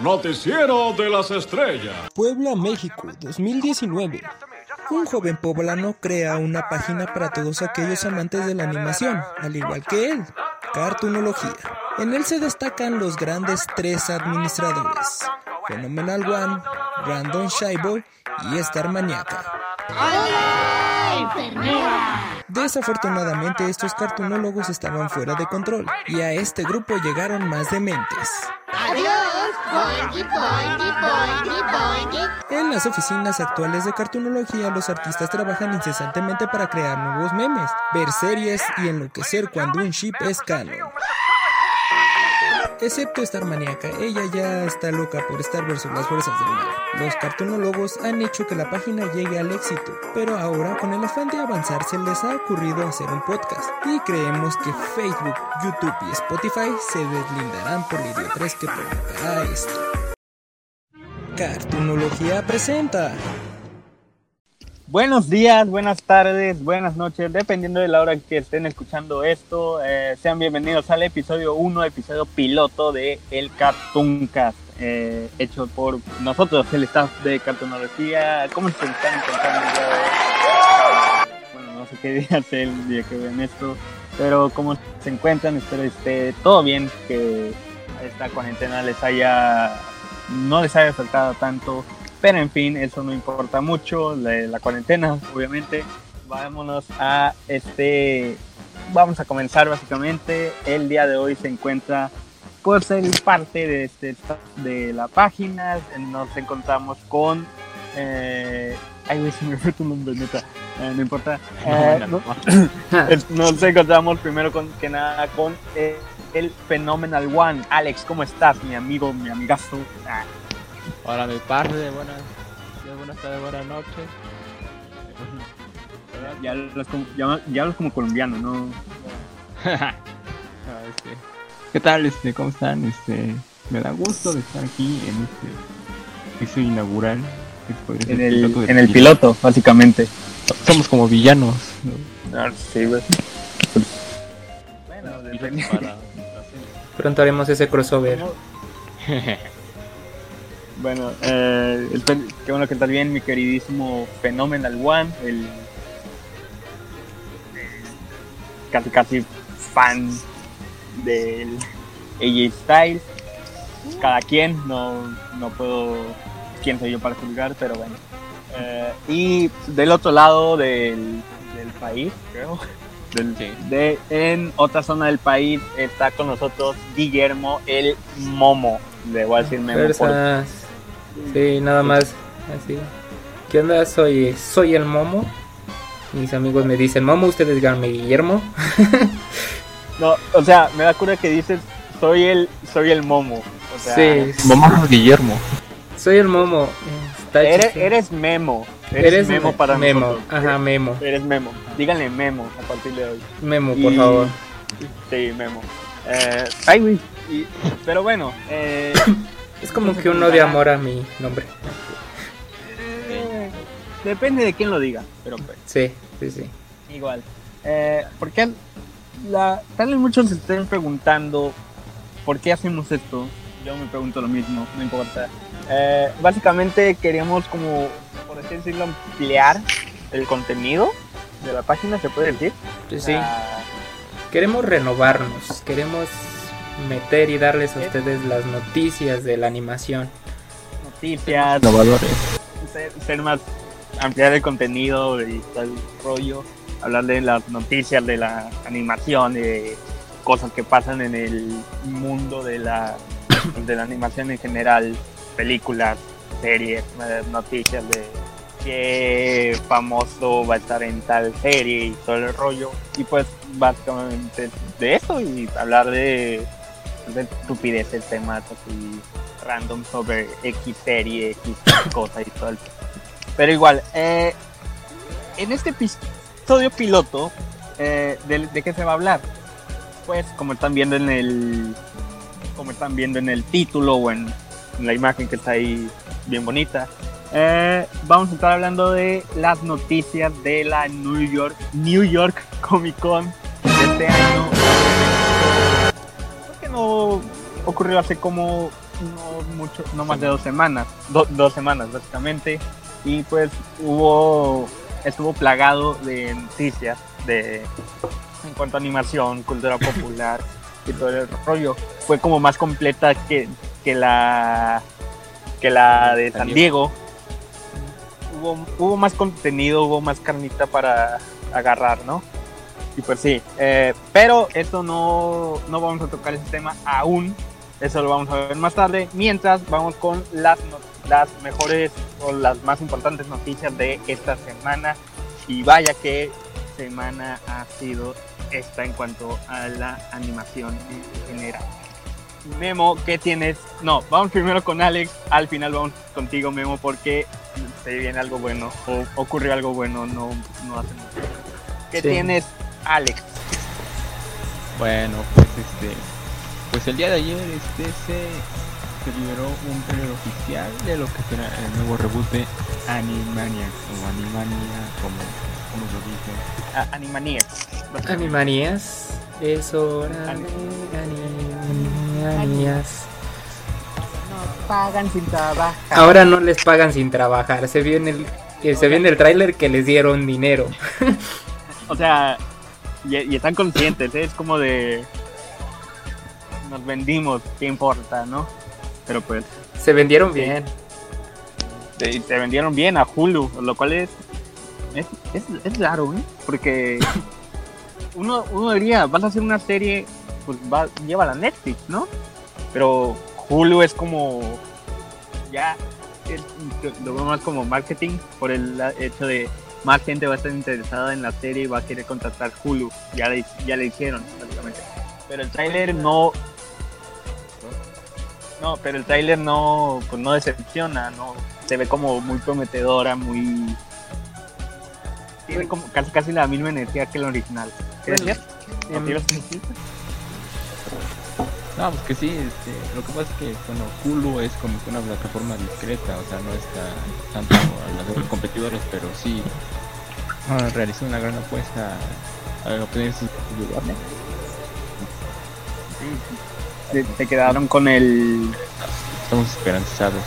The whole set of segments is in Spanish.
Noticiero de las Estrellas. Puebla, México, 2019. Un joven poblano crea una página para todos aquellos amantes de la animación, al igual que él, Cartoonología. En él se destacan los grandes tres administradores, Phenomenal One, Brandon Shaibo y Star Maniaca. Desafortunadamente estos cartunólogos estaban fuera de control y a este grupo llegaron más dementes. En las oficinas actuales de cartunología, los artistas trabajan incesantemente para crear nuevos memes, ver series y enloquecer cuando un ship es canon. Excepto estar maníaca, ella ya está loca por estar versus las fuerzas del mal. Los cartunólogos han hecho que la página llegue al éxito, pero ahora con el afán de avanzar se les ha ocurrido hacer un podcast y creemos que Facebook, YouTube y Spotify se deslindarán por la idiotez que provocará esto. Cartunología presenta Buenos días, buenas tardes, buenas noches, dependiendo de la hora que estén escuchando esto. Eh, sean bienvenidos al episodio 1, episodio piloto de El Cartooncast, eh, hecho por nosotros, el staff de Cartoonología. ¿Cómo se están encontrando? Bueno, no sé qué día es el día que ven esto, pero cómo se encuentran, espero todo bien, que esta cuarentena les haya, no les haya afectado tanto pero en fin, eso no importa mucho, la, la, cuarentena, obviamente. Vámonos a este. Vamos a comenzar básicamente. El día de hoy se encuentra por ser parte de, este, de la página. Nos encontramos con. Eh, ay, güey, se me fue tu nombre, neta. Eh, no importa. Eh, no, nos encontramos primero con, que nada con eh, el Phenomenal One. Alex, ¿cómo estás, mi amigo, mi amigazo? Ah. Hola, mi parte, buenas, buenas tardes, buenas noches. Ya hablas como, ya, ya hablas como colombiano, ¿no? ¿Qué tal? Este, ¿Cómo están? Este, me da gusto de estar aquí en este piso inaugural. En el, piloto, en el piloto, básicamente. Somos como villanos. ¿no? Ah, sí, güey. Bueno, para... Pronto haremos ese crossover. Bueno, eh, el, qué bueno que estás bien, mi queridísimo Phenomenal One, el casi casi fan del AJ Styles. Cada quien, no, no puedo, quién soy yo para juzgar, pero bueno. Eh, y del otro lado del, del país, creo, del, sí. de, en otra zona del país está con nosotros Guillermo el Momo. Le voy a decir Memo. Por, Sí, nada más así. ¿Qué onda? Soy, soy el Momo. Mis amigos me dicen, Momo, ustedes díganme Guillermo. no, o sea, me da cura que dices, soy el, soy el Momo. O sea, sí, Momo Guillermo. Soy el Momo. Eres, eres, Memo. Eres, eres Memo para Memo. nosotros. Ajá, Memo. Eres Memo. Díganle Memo a partir de hoy. Memo, por y... favor. Sí, Memo. Eh, ay, güey. Pero bueno, eh, es como que uno de amor a mi nombre. Eh, depende de quién lo diga, pero pues. Sí, sí, sí. Igual. Eh, porque la, tal vez muchos se estén preguntando por qué hacemos esto. Yo me pregunto lo mismo, no importa. Eh, básicamente queríamos como, por así decirlo, ampliar el contenido de la página, ¿se puede decir? Sí, sí. Queremos renovarnos, queremos meter y darles a ustedes las noticias de la animación. Noticias, innovadores. Ser, ser, más ampliar el contenido y tal rollo, hablar de las noticias de la animación, de cosas que pasan en el mundo de la, de la animación en general, películas, series, noticias de qué famoso va a estar en tal serie y todo el rollo. Y pues básicamente de eso y hablar de de estupideces, temas así random sobre X serie, X cosa y todo el... Pero igual, eh, en este episodio piloto, eh, ¿de, ¿de, qué se va a hablar? Pues como están viendo en el como están viendo en el título o en, en la imagen que está ahí bien bonita, eh, vamos a estar hablando de las noticias de la New York New York Comic Con de este año ocurrió hace como no mucho, no más de dos semanas, do- dos semanas básicamente, y pues hubo, estuvo plagado de noticias de en cuanto a animación, cultura popular y todo el rollo. Fue como más completa que, que la que la de San San Diego. Hubo, hubo más contenido, hubo más carnita para agarrar, ¿no? Y pues sí, eh, pero esto no, no vamos a tocar ese tema aún, eso lo vamos a ver más tarde, mientras vamos con las, las mejores o las más importantes noticias de esta semana. Y vaya que semana ha sido esta en cuanto a la animación en general. Memo, ¿qué tienes? No, vamos primero con Alex, al final vamos contigo, Memo, porque se viene algo bueno o ocurrió algo bueno, no, no hace mucho. ¿Qué Sí. tienes, Alex? Bueno, pues este. Pues el día de ayer este se, se liberó un trailer oficial de lo que será el nuevo reboot de Animaniacs o Animania, como, como lo dicen. A- Animaniacs. Animanías. Es hora de. No pagan sin trabajar. Ahora no les pagan sin trabajar. Se vio en el, se vio en el tráiler que les dieron dinero. O sea, y, y están conscientes, ¿eh? es como de. Nos vendimos, ¿qué importa, no? Pero pues, Se vendieron bien. se, se vendieron bien a Hulu, lo cual es. Es, es, es raro, ¿eh? Porque. Uno, uno diría, vas a hacer una serie, pues va, lleva la Netflix, ¿no? Pero Hulu es como. Ya. es- lo veo más como marketing por el hecho de más gente va a estar interesada en la serie y va a querer contratar Hulu. Ya le, ya le hicieron, básicamente. Pero el tráiler no. No, pero el tráiler no, pues no decepciona, no. Se ve como muy prometedora, muy. Tiene como casi, casi la misma energía que el original. ¿Qué. No, pues que sí, este, lo que pasa es que, bueno, Hulu es como que una plataforma discreta, o sea, no está tanto a las de los competidores, pero sí realizó una gran apuesta a obtener sus lugares. Se, se quedaron con el. Estamos esperanzados.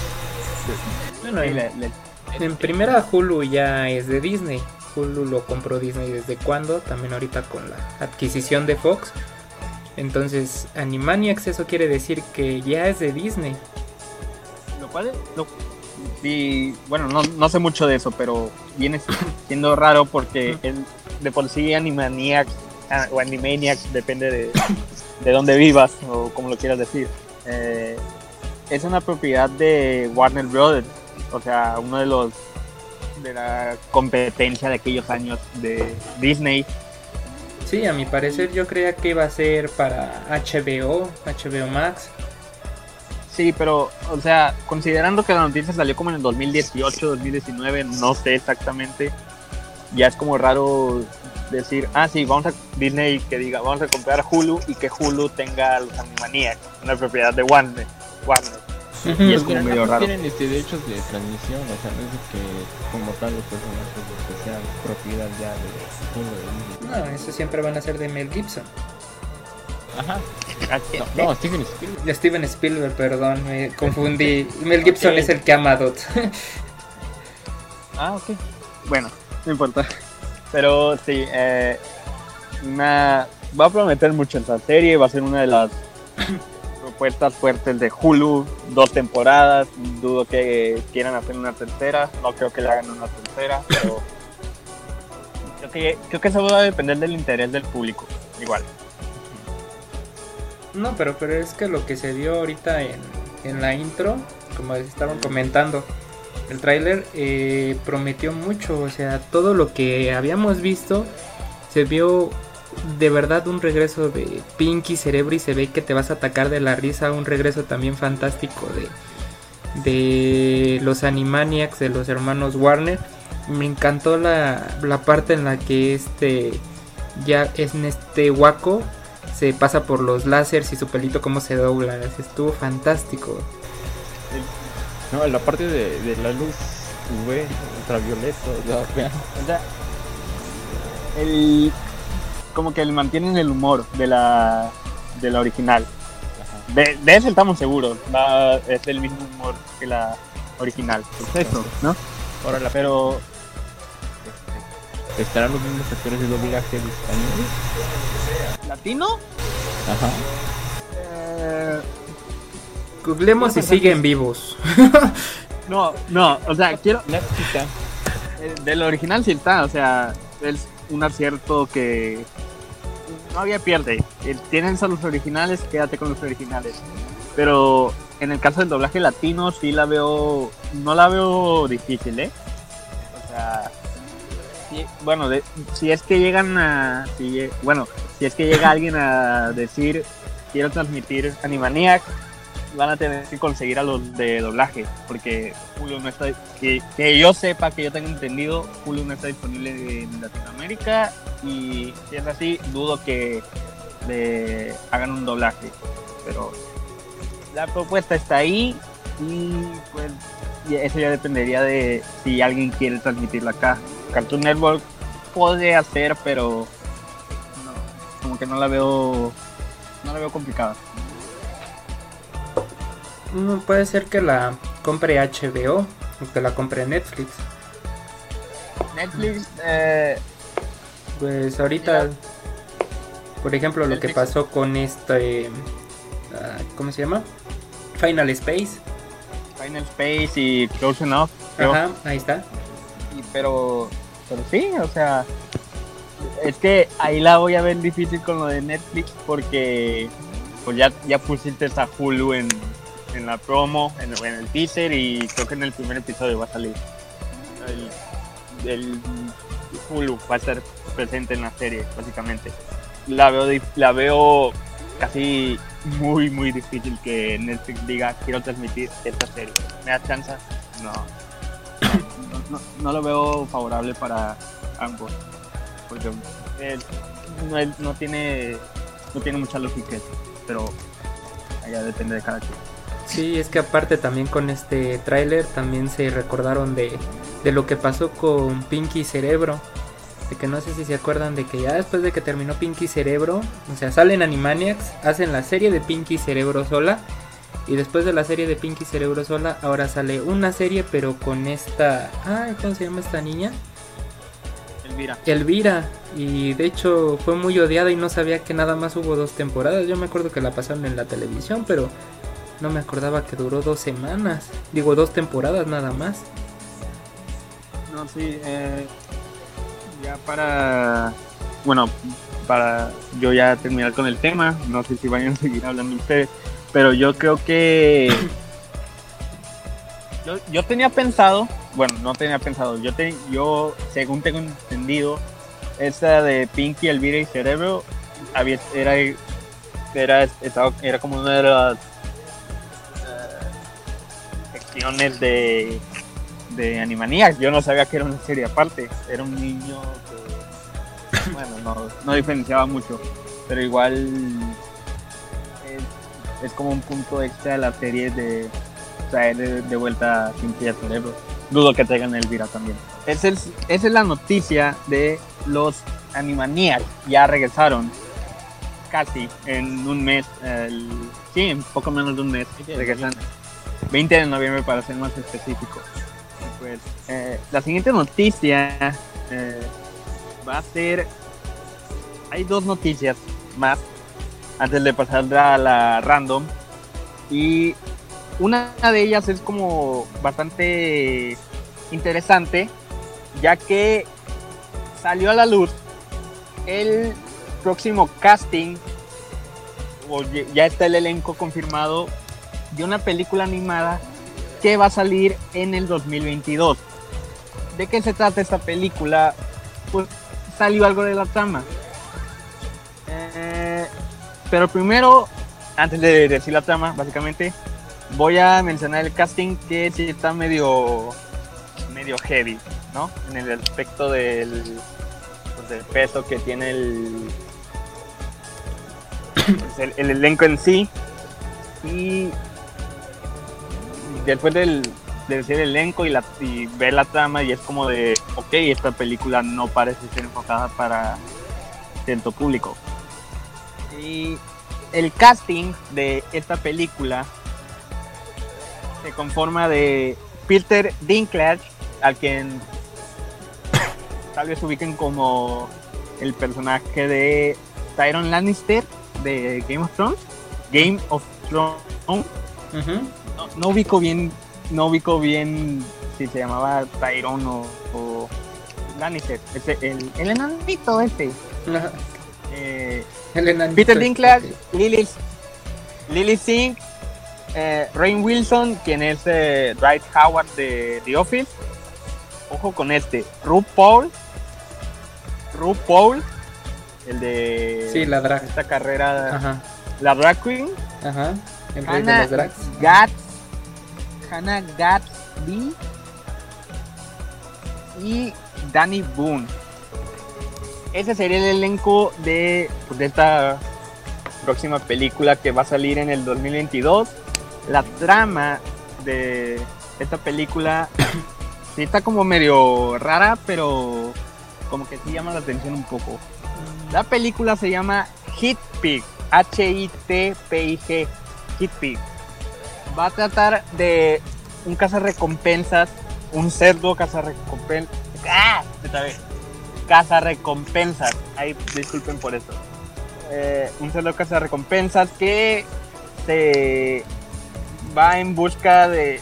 Bueno, sí, en, primera Hulu ya es de Disney. Hulu lo compró Disney desde cuándo, también ahorita con la adquisición de Fox. Entonces, Animaniacs eso quiere decir que ya es de Disney. Lo cual es- lo- y bueno, no, no sé mucho de eso, pero viene siendo raro porque el, de por sí Animaniacs ah, o Animaniacs, depende de, de dónde vivas o como lo quieras decir, eh, es una propiedad de Warner Brothers, o sea, uno de los de la competencia de aquellos años de Disney. Sí, a mi parecer yo creía que iba a ser para HBO, HBO Max. Sí, pero, o sea, considerando que la noticia salió como en el 2018, 2019, no sé exactamente, ya es como raro decir, ah, sí, vamos a Disney que diga, vamos a comprar Hulu y que Hulu tenga los Animaniacs, una propiedad de Warner. Warner. Y es como medio raro. tienen este, derechos de transmisión, o sea, no es de que como tal los personajes sean propiedad ya de Hulu de Disney. No, eso siempre van a ser de Mel Gibson. Ajá. No, no, Steven Spielberg. De Steven Spielberg, perdón, me confundí. Mel Gibson es el que ama a Dot. Ah, ok. Bueno, no importa. Pero sí, eh, una, va a prometer mucho esta serie, va a ser una de las propuestas fuertes de Hulu, dos temporadas, dudo que quieran hacer una tercera, no creo que le hagan una tercera, pero creo que eso va a depender del interés del público, igual. No, pero, pero es que lo que se vio ahorita en, en la intro, como les estaban comentando, el tráiler eh, prometió mucho, o sea, todo lo que habíamos visto se vio de verdad un regreso de Pinky Cerebro y se ve que te vas a atacar de la risa, un regreso también fantástico de, de los Animaniacs, de los hermanos Warner. Me encantó la, la parte en la que este ya es en este Waco se pasa por los láseres y su pelito como se dobla. Estuvo fantástico. No, la parte de, de la luz UV, ultravioleta, o sea, vean. O sea, el, como que le mantienen el humor de la, de la original. de, de ese estamos seguros. Va, es el mismo humor que la original. Perfecto, ¿no? Ahora la Pero ¿Estarán los mismos actores de doblaje de español? latino, Ajá. eh, Googlemos si siguen vivos. no, no, o sea, quiero eh, del original sí está, o sea, es un acierto que no había pierde. Tienen solo los originales, quédate con los originales. Pero en el caso del doblaje latino sí la veo, no la veo difícil, ¿eh? O sea, sí, bueno, de- si es que llegan a, si bueno, si es que llega alguien a decir quiero transmitir Animaniac, van a tener que conseguir a los de doblaje, porque Hulu no está, que, que yo sepa, que yo tenga entendido, Hulu no está disponible en Latinoamérica y si es así, dudo que le hagan un doblaje, pero la propuesta está ahí y pues eso ya dependería de si alguien quiere transmitirla acá. Cartoon Network puede hacer, pero no, como que no la veo, no la veo complicada. Puede ser que la compre HBO o que la compre Netflix. Netflix, eh, Pues ahorita, por ejemplo, lo que pasó con este, ah, ¿cómo se llama? Final Space. Final Space y Close Enough, creo. Ajá, ahí está. Y- pero, pero sí, o sea, es que ahí la voy a ver difícil con lo de Netflix porque pues ya, ya pusiste a Hulu en, en la promo, en, en el teaser y creo que en el primer episodio va a salir. El, el Hulu va a estar presente en la serie, básicamente. La veo, la veo casi muy, muy difícil que Netflix diga quiero transmitir esta serie. ¿Me da chance? No no, no- no lo veo favorable para ambos porque él no, él no tiene no tiene mucha lógica eso, pero allá depende de cada quien Sí, es que aparte también con este tráiler también se recordaron de, de lo que pasó con Pinky Cerebro. De que no sé si se acuerdan de que ya después de que terminó Pinky Cerebro, o sea, salen Animaniacs, hacen la serie de Pinky Cerebro sola. Y después de la serie de Pinky Cerebro sola, ahora sale una serie pero con esta... Ay, ¿cómo se llama esta niña? Elvira Elvira. Y de hecho fue muy odiada y no sabía que nada más hubo dos temporadas. Yo me acuerdo que la pasaron en la televisión, pero no me acordaba que duró dos semanas. Digo, dos temporadas nada más. no sí eh, ya para bueno para yo ya terminar con el tema no sé si vayan a seguir hablando ustedes pero yo creo que yo, yo tenía pensado bueno no tenía pensado yo te, yo según tengo entendido esa de Pinky Elvira y Cerebro había era era estaba- era como una de las eh, secciones de de Animaniacs. Yo no sabía que era una serie aparte. Era un niño que, bueno, no, no diferenciaba mucho. Pero igual es, es como un punto extra de la serie de traer de, de vuelta a Pinky al cerebro. Dudo que traigan Elvira también. Esa es, esa es la noticia de los Animaniacs. Ya regresaron casi en un mes. el- sí, en poco menos de un mes. Regresan 20 de noviembre para ser más específico. Pues, eh, la siguiente noticia eh, va a ser. Hay dos noticias más antes de pasar a la random. Y una de ellas es como bastante interesante, ya que salió a la luz el próximo casting, o ya está el elenco confirmado de una película animada que va a salir en el 2022. ¿De qué se trata esta película? Pues salió algo de la trama. Eh, pero primero, antes de decir la trama, básicamente, voy a mencionar el casting que sí está medio, medio heavy, ¿no? En el aspecto del, pues, del peso que tiene el, pues, el, el elenco en sí. Y después del, de el elenco y, la, ver la trama y es como de, ok, esta película no parece ser enfocada para cierto público. Y el casting de esta película se conforma de Peter Dinklage, al quien tal vez ubiquen como el personaje de Tyron Lannister de Game of Thrones. Game of Thrones. No, no ubico bien, no ubico bien si se llamaba Tyron o, o Lannister. El, el enanito este. Eh, El enanito Peter este. Dinklage, Lily, Lily Singh, eh, Rain Wilson, quien es eh, Dwight Howard de The Office. Ojo con este. RuPaul. RuPaul. El de Sí, la drag. esta carrera. Ajá. La drag queen. Ajá. El rey de Hannah las drags. Gat, Hannah Gatsby y Danny Boone. Ese sería el elenco de, de esta próxima película que va a salir en el 2022. La trama de esta película sí está como medio rara, pero como que sí llama la atención un poco. La película se llama Hit Pig, H-I-T-P-I-G, Hit Pig. Va a tratar de un cazarrecompensas, un cerdo cazarrecompensas. ¡Ah! Cazarrecompensas. Ay, disculpen por eso. Eh, un cerdo cazarrecompensas que se va en busca de.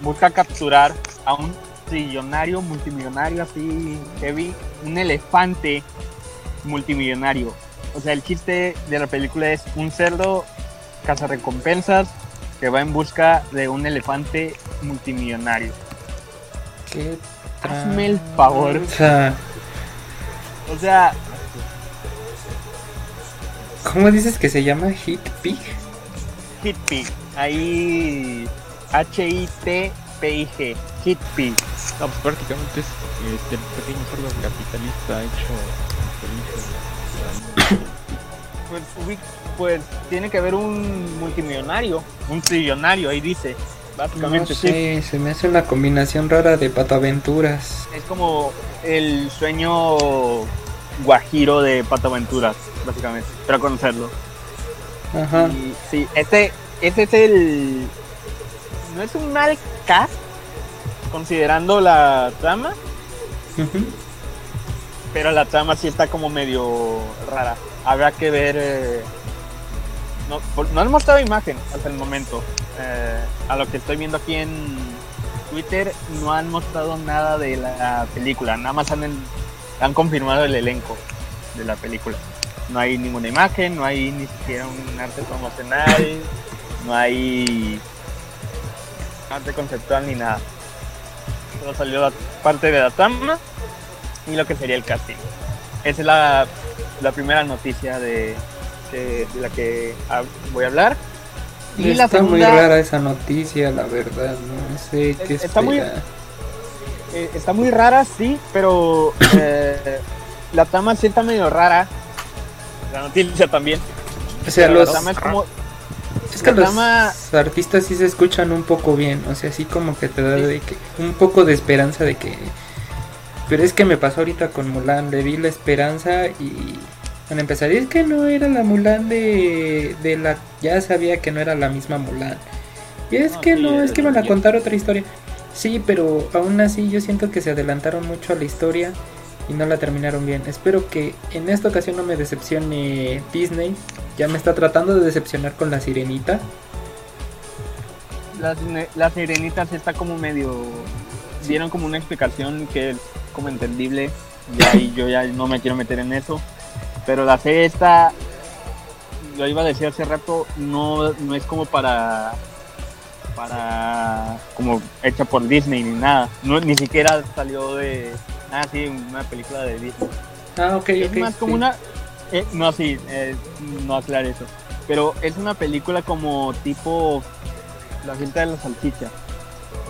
busca capturar a un trillonario, multimillonario así heavy, un elefante multimillonario. O sea, el chiste de la película es un cerdo cazarrecompensas que va en busca de un elefante multimillonario. ¿Qué Hazme el favor. O sea, ¿Cómo dices que se llama Hit Pig? Hit Pig. Ahí H-I-T-P-I-G. Hit Pig. No, pues prácticamente es este, el pequeño cerdo capitalista hecho. Pues, pues tiene que haber un multimillonario, un trillonario, ahí dice. No Básicamente sí. sé, se me hace una combinación rara de pataventuras. Es como el sueño guajiro de Pato Aventuras, básicamente, para conocerlo. Ajá. Y, sí, este, este es el. No es un mal cast, considerando la trama, pero la trama sí está como medio rara. Habrá que ver. eh, no, han mostrado imagen hasta el momento. Eh, a lo que estoy viendo aquí en Twitter, no han mostrado nada de la película. Nada más han, han confirmado el elenco de la película. No hay ninguna imagen, no hay ni siquiera un arte promocional, no hay arte conceptual ni nada. Solo salió la parte de la trama y lo que sería el casting. Esa es la, la primera noticia de, de la que voy a hablar. Y Está la segunda, muy rara esa noticia, la verdad. No sé qué Está muy- esperar. eh, está muy rara, sí, pero eh, la trama sí está medio rara. La noticia también. O sea, pero los, la trama es como es que la los trama- artistas sí se escuchan un poco bien. O sea, así como que te da de que, un poco de esperanza de que. Pero es que me pasó ahorita con Mulan. Le vi la esperanza y. Bueno, empezaría es que no era la Mulan de, de la. Ya sabía que no era la misma Mulan. Y es No, que sí, no, es que iban a contar otra historia. Sí, pero aún así yo siento que se adelantaron mucho a la historia y no la terminaron bien. Espero que en esta ocasión no me decepcione Disney. Ya me está tratando de decepcionar con la sirenita. la, la sirenita sí está como medio. Dieron como una explicación que es como entendible. Y ahí yo ya no me quiero meter en eso. Pero la serie esta, lo iba a decir hace rato, no, no es como para. para. como hecha por Disney ni nada. No, ni siquiera salió de. Ah, sí, una película de Disney. Ah, ok, es más como sí. una. eh, no, sí, eh, no aclaré eso. Pero es una película como tipo. La cinta de la salchicha.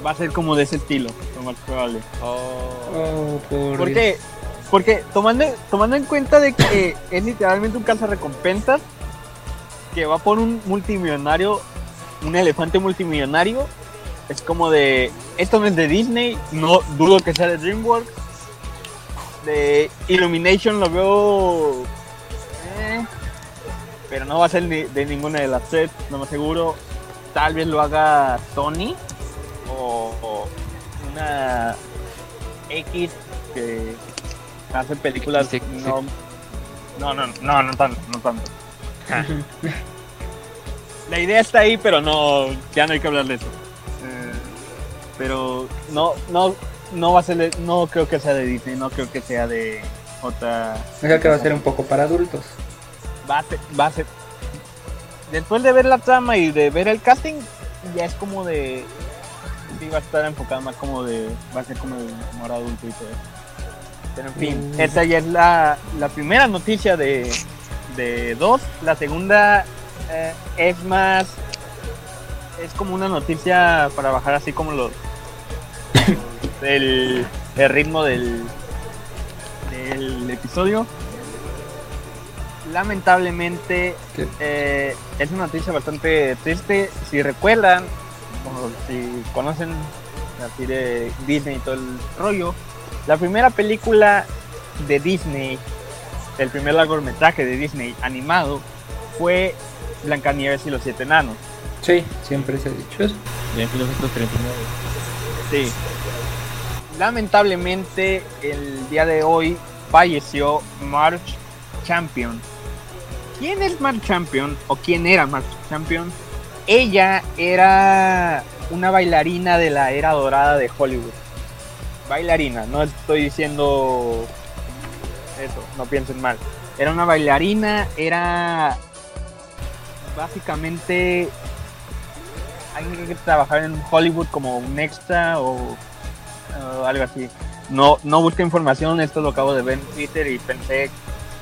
Va a ser como de ese estilo, lo más probable. Oh, por ¿Por Dios. Porque tomando, tomando en cuenta de que es literalmente un recompensas que va por un multimillonario, un elefante multimillonario, es como de, esto no es de Disney, no dudo que sea de DreamWorks, de Illumination lo veo, eh, pero no va a ser ni- de ninguna de las tres, no me aseguro. Tal vez lo haga Sony o una X que hace películas. No, no, no, no, no tanto, no tanto. La idea está ahí, pero no, ya no hay que hablar de eso. Eh, pero no, no, no va a ser, de- no creo que sea de Disney, no creo que sea de otra. O sea que va a ser un poco para adultos. Va a ser, va a ser. Después de ver la trama y de ver el casting, ya es como de. Sí, va a estar enfocada más como de. Va a ser como de humor adulto y todo eso. Pero en fin, esa ya es la, la primera noticia de, de dos. La segunda eh, es más. Es como una noticia para bajar así como los. el, el ritmo del, del episodio. Lamentablemente eh, es una noticia bastante triste. Si recuerdan, o si conocen así de Disney y todo el rollo, la primera película de Disney, el primer largometraje de Disney animado, fue Blancanieves y los siete enanos. Sí, siempre se ha dicho eso. Ya en 1939. Sí. Lamentablemente, el día de hoy falleció March Champion. ¿Quién es March Champion? ¿O quién era March Champion? Ella era una bailarina de la era dorada de Hollywood. Bailarina, no estoy diciendo eso, no piensen mal. Era una bailarina, era básicamente alguien que trabajaba en Hollywood como un extra o, o algo así. No, no busqué información, esto lo acabo de ver en Twitter y pensé,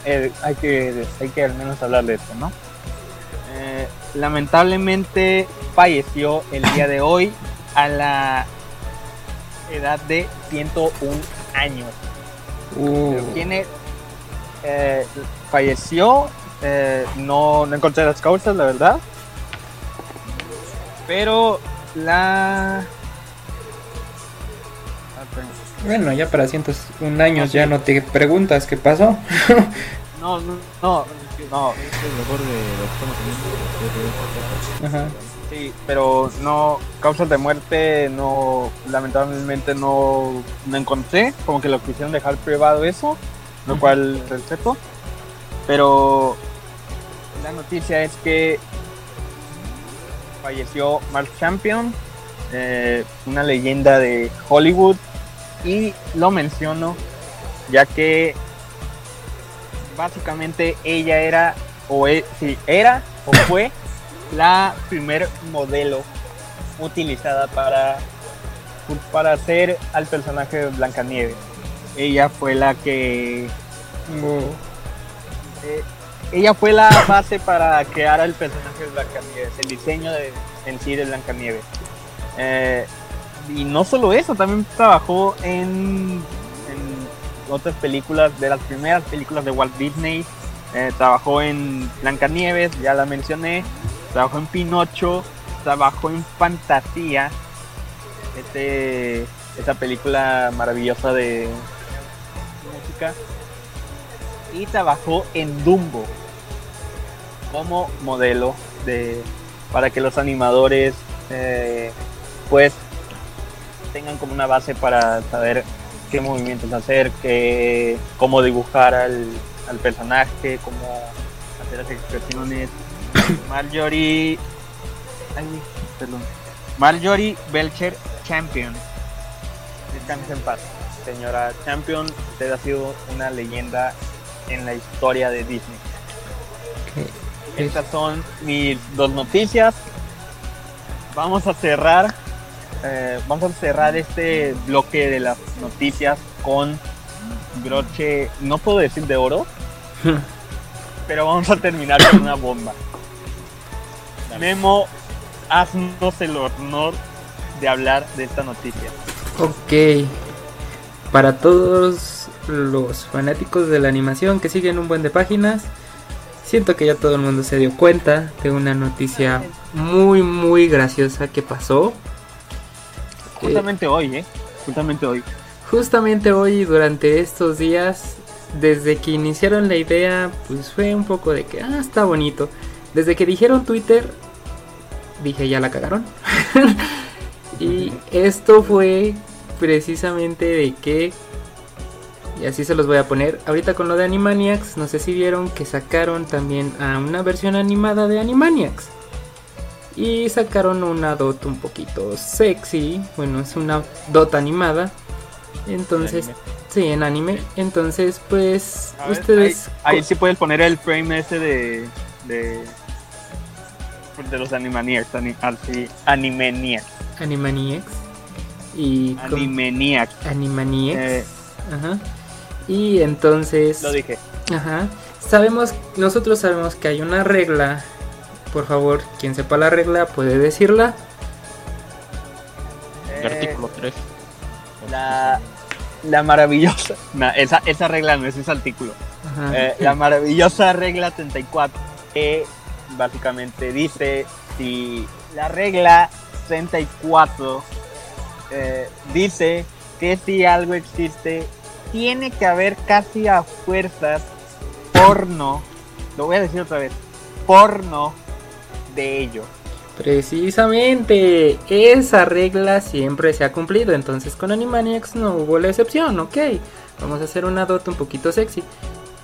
eh, hay, que, hay que al menos hablar de esto, ¿no? Eh, lamentablemente falleció el día de hoy a la edad de 101 años. Uh, Tiene, eh, falleció, eh, no, no encontré las causas, la verdad. Pero la... Bueno, ya para 101 años Ah, ya no te preguntas qué pasó. No, no, no, no, Es el mejor de lo que estamos viendo. Ajá. Sí, pero no, causas de muerte no, lamentablemente no, no encontré, como que lo quisieron dejar privado eso, lo cual respeto, pero la noticia es que falleció Mark Champion, eh, una leyenda de Hollywood, y lo menciono ya que básicamente ella era o e- sí, era o fue la primer modelo utilizada para para hacer al personaje de Blancanieves. Ella fue la que eh, ella fue la base para crear el personaje de Blancanieves, el diseño de, en sí de Blancanieves. Eh, y no solo eso, también trabajó en, en otras películas, de las primeras películas de Walt Disney. Eh, trabajó en Blancanieves, ya la mencioné. Trabajó en Pinocho, trabajó en Fantasía, esa película maravillosa de música y trabajó en Dumbo como modelo de para que los animadores eh, pues tengan como una base para saber qué movimientos hacer, qué, cómo dibujar al, al personaje, cómo hacer las expresiones. Marjorie, ay, perdón, Marjorie Belcher Champion. Descanse en paz, señora Champion. Usted ha sido una leyenda en la historia de Disney. Estas son mis dos noticias. Vamos a cerrar. eh, vamos a cerrar este bloque de las noticias con broche, no puedo decir de oro, pero vamos a terminar con una bomba. Memo, haznos el honor de hablar de esta noticia. Ok. Para todos los fanáticos de la animación que siguen un buen de páginas, siento que ya todo el mundo se dio cuenta de una noticia muy muy graciosa que pasó. Justamente hoy, ¿eh? Justamente hoy. Justamente hoy, durante estos días, desde que iniciaron la idea, pues fue un poco de que, ah, está bonito. Desde que dijeron Twitter, dije, ya la cagaron. y esto fue precisamente de que, y así se los voy a poner, ahorita con lo de Animaniacs, no sé si vieron que sacaron también a una versión animada de Animaniacs. Y sacaron una dot un poquito sexy, bueno, es una dot animada. Entonces, anime. sí, en anime. Entonces, pues, ustedes... Ahí, ahí sí puedes poner el frame ese de. de, de los Animaniacs. Ani, así, Animaniacs. Animaniacs. Y con- Animaniacs. Animaniacs. Eh, Ajá. Y entonces, lo dije. ajá. Sabemos, nosotros sabemos que hay una regla. Por favor, quien sepa la regla puede decirla. El artículo 3. La, la maravillosa. no, esa, esa regla no es ese artículo. Eh, la maravillosa regla 34 que básicamente dice si la regla 34 eh, dice que si algo existe tiene que haber casi a fuerzas porno lo voy a decir otra vez porno de ello Precisamente, esa regla siempre se ha cumplido. Entonces con Animaniacs no hubo la excepción, ok. Vamos a hacer una dota un poquito sexy.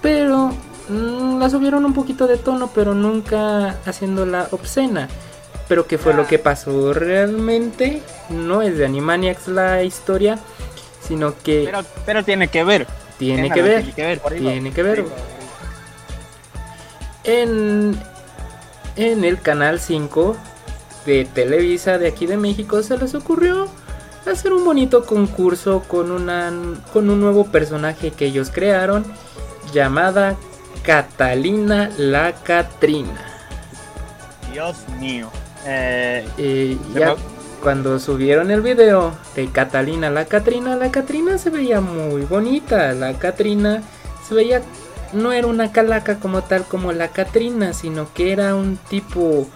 Pero mm, la subieron un poquito de tono, pero nunca haciéndola obscena. Pero ¿qué fue lo que pasó realmente? No es de Animaniacs la historia, sino que pero, pero tiene que ver tiene que ver. tiene que ver Tiene que ver. En, en el canal 5 de Televisa de aquí de México se les ocurrió hacer un bonito concurso con, una, con un nuevo personaje que ellos crearon llamada Catalina la Catrina. Dios mío Eh, Eh, ya me- cuando subieron el video de Catalina la Catrina, la Catrina se veía muy bonita. La Catrina se veía, no era una calaca como tal como la Catrina, sino que era un tipo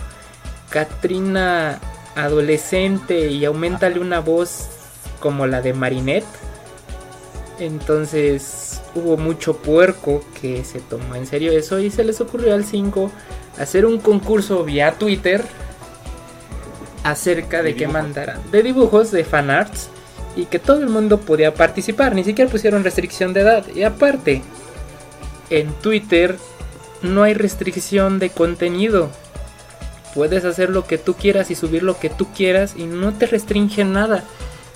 Catrina adolescente y aumentale una voz como la de Marinette. Entonces hubo mucho puerco que se tomó en serio eso y se les ocurrió al 5 hacer un concurso vía Twitter acerca de, De que dibujos. mandaran de dibujos de fanarts y que todo el mundo podía participar, ni siquiera pusieron restricción de edad. Y aparte, en Twitter no hay restricción de contenido. Puedes hacer lo que tú quieras y subir lo que tú quieras y no te restringe nada.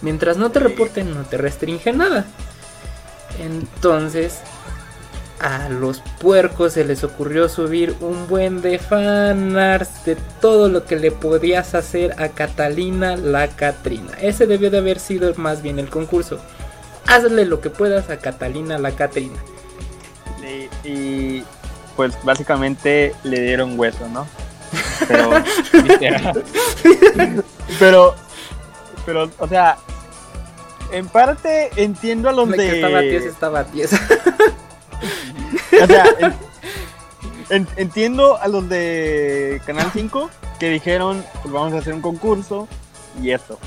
Mientras no te reporten, no te restringe nada. Entonces, a los puercos se les ocurrió subir un buen de fanarts de todo lo que le podías hacer a Catalina la Catrina. Ese debió de haber sido más bien el concurso. Hazle lo que puedas a Catalina la Catrina. Y, y, pues básicamente le dieron hueso, ¿no? Pero, pero, pero, o sea, en parte entiendo a los De que estaba tiesa, estaba tiesa. O sea, en- en- entiendo a los de Canal 5 que dijeron, pues vamos a hacer un concurso y esto.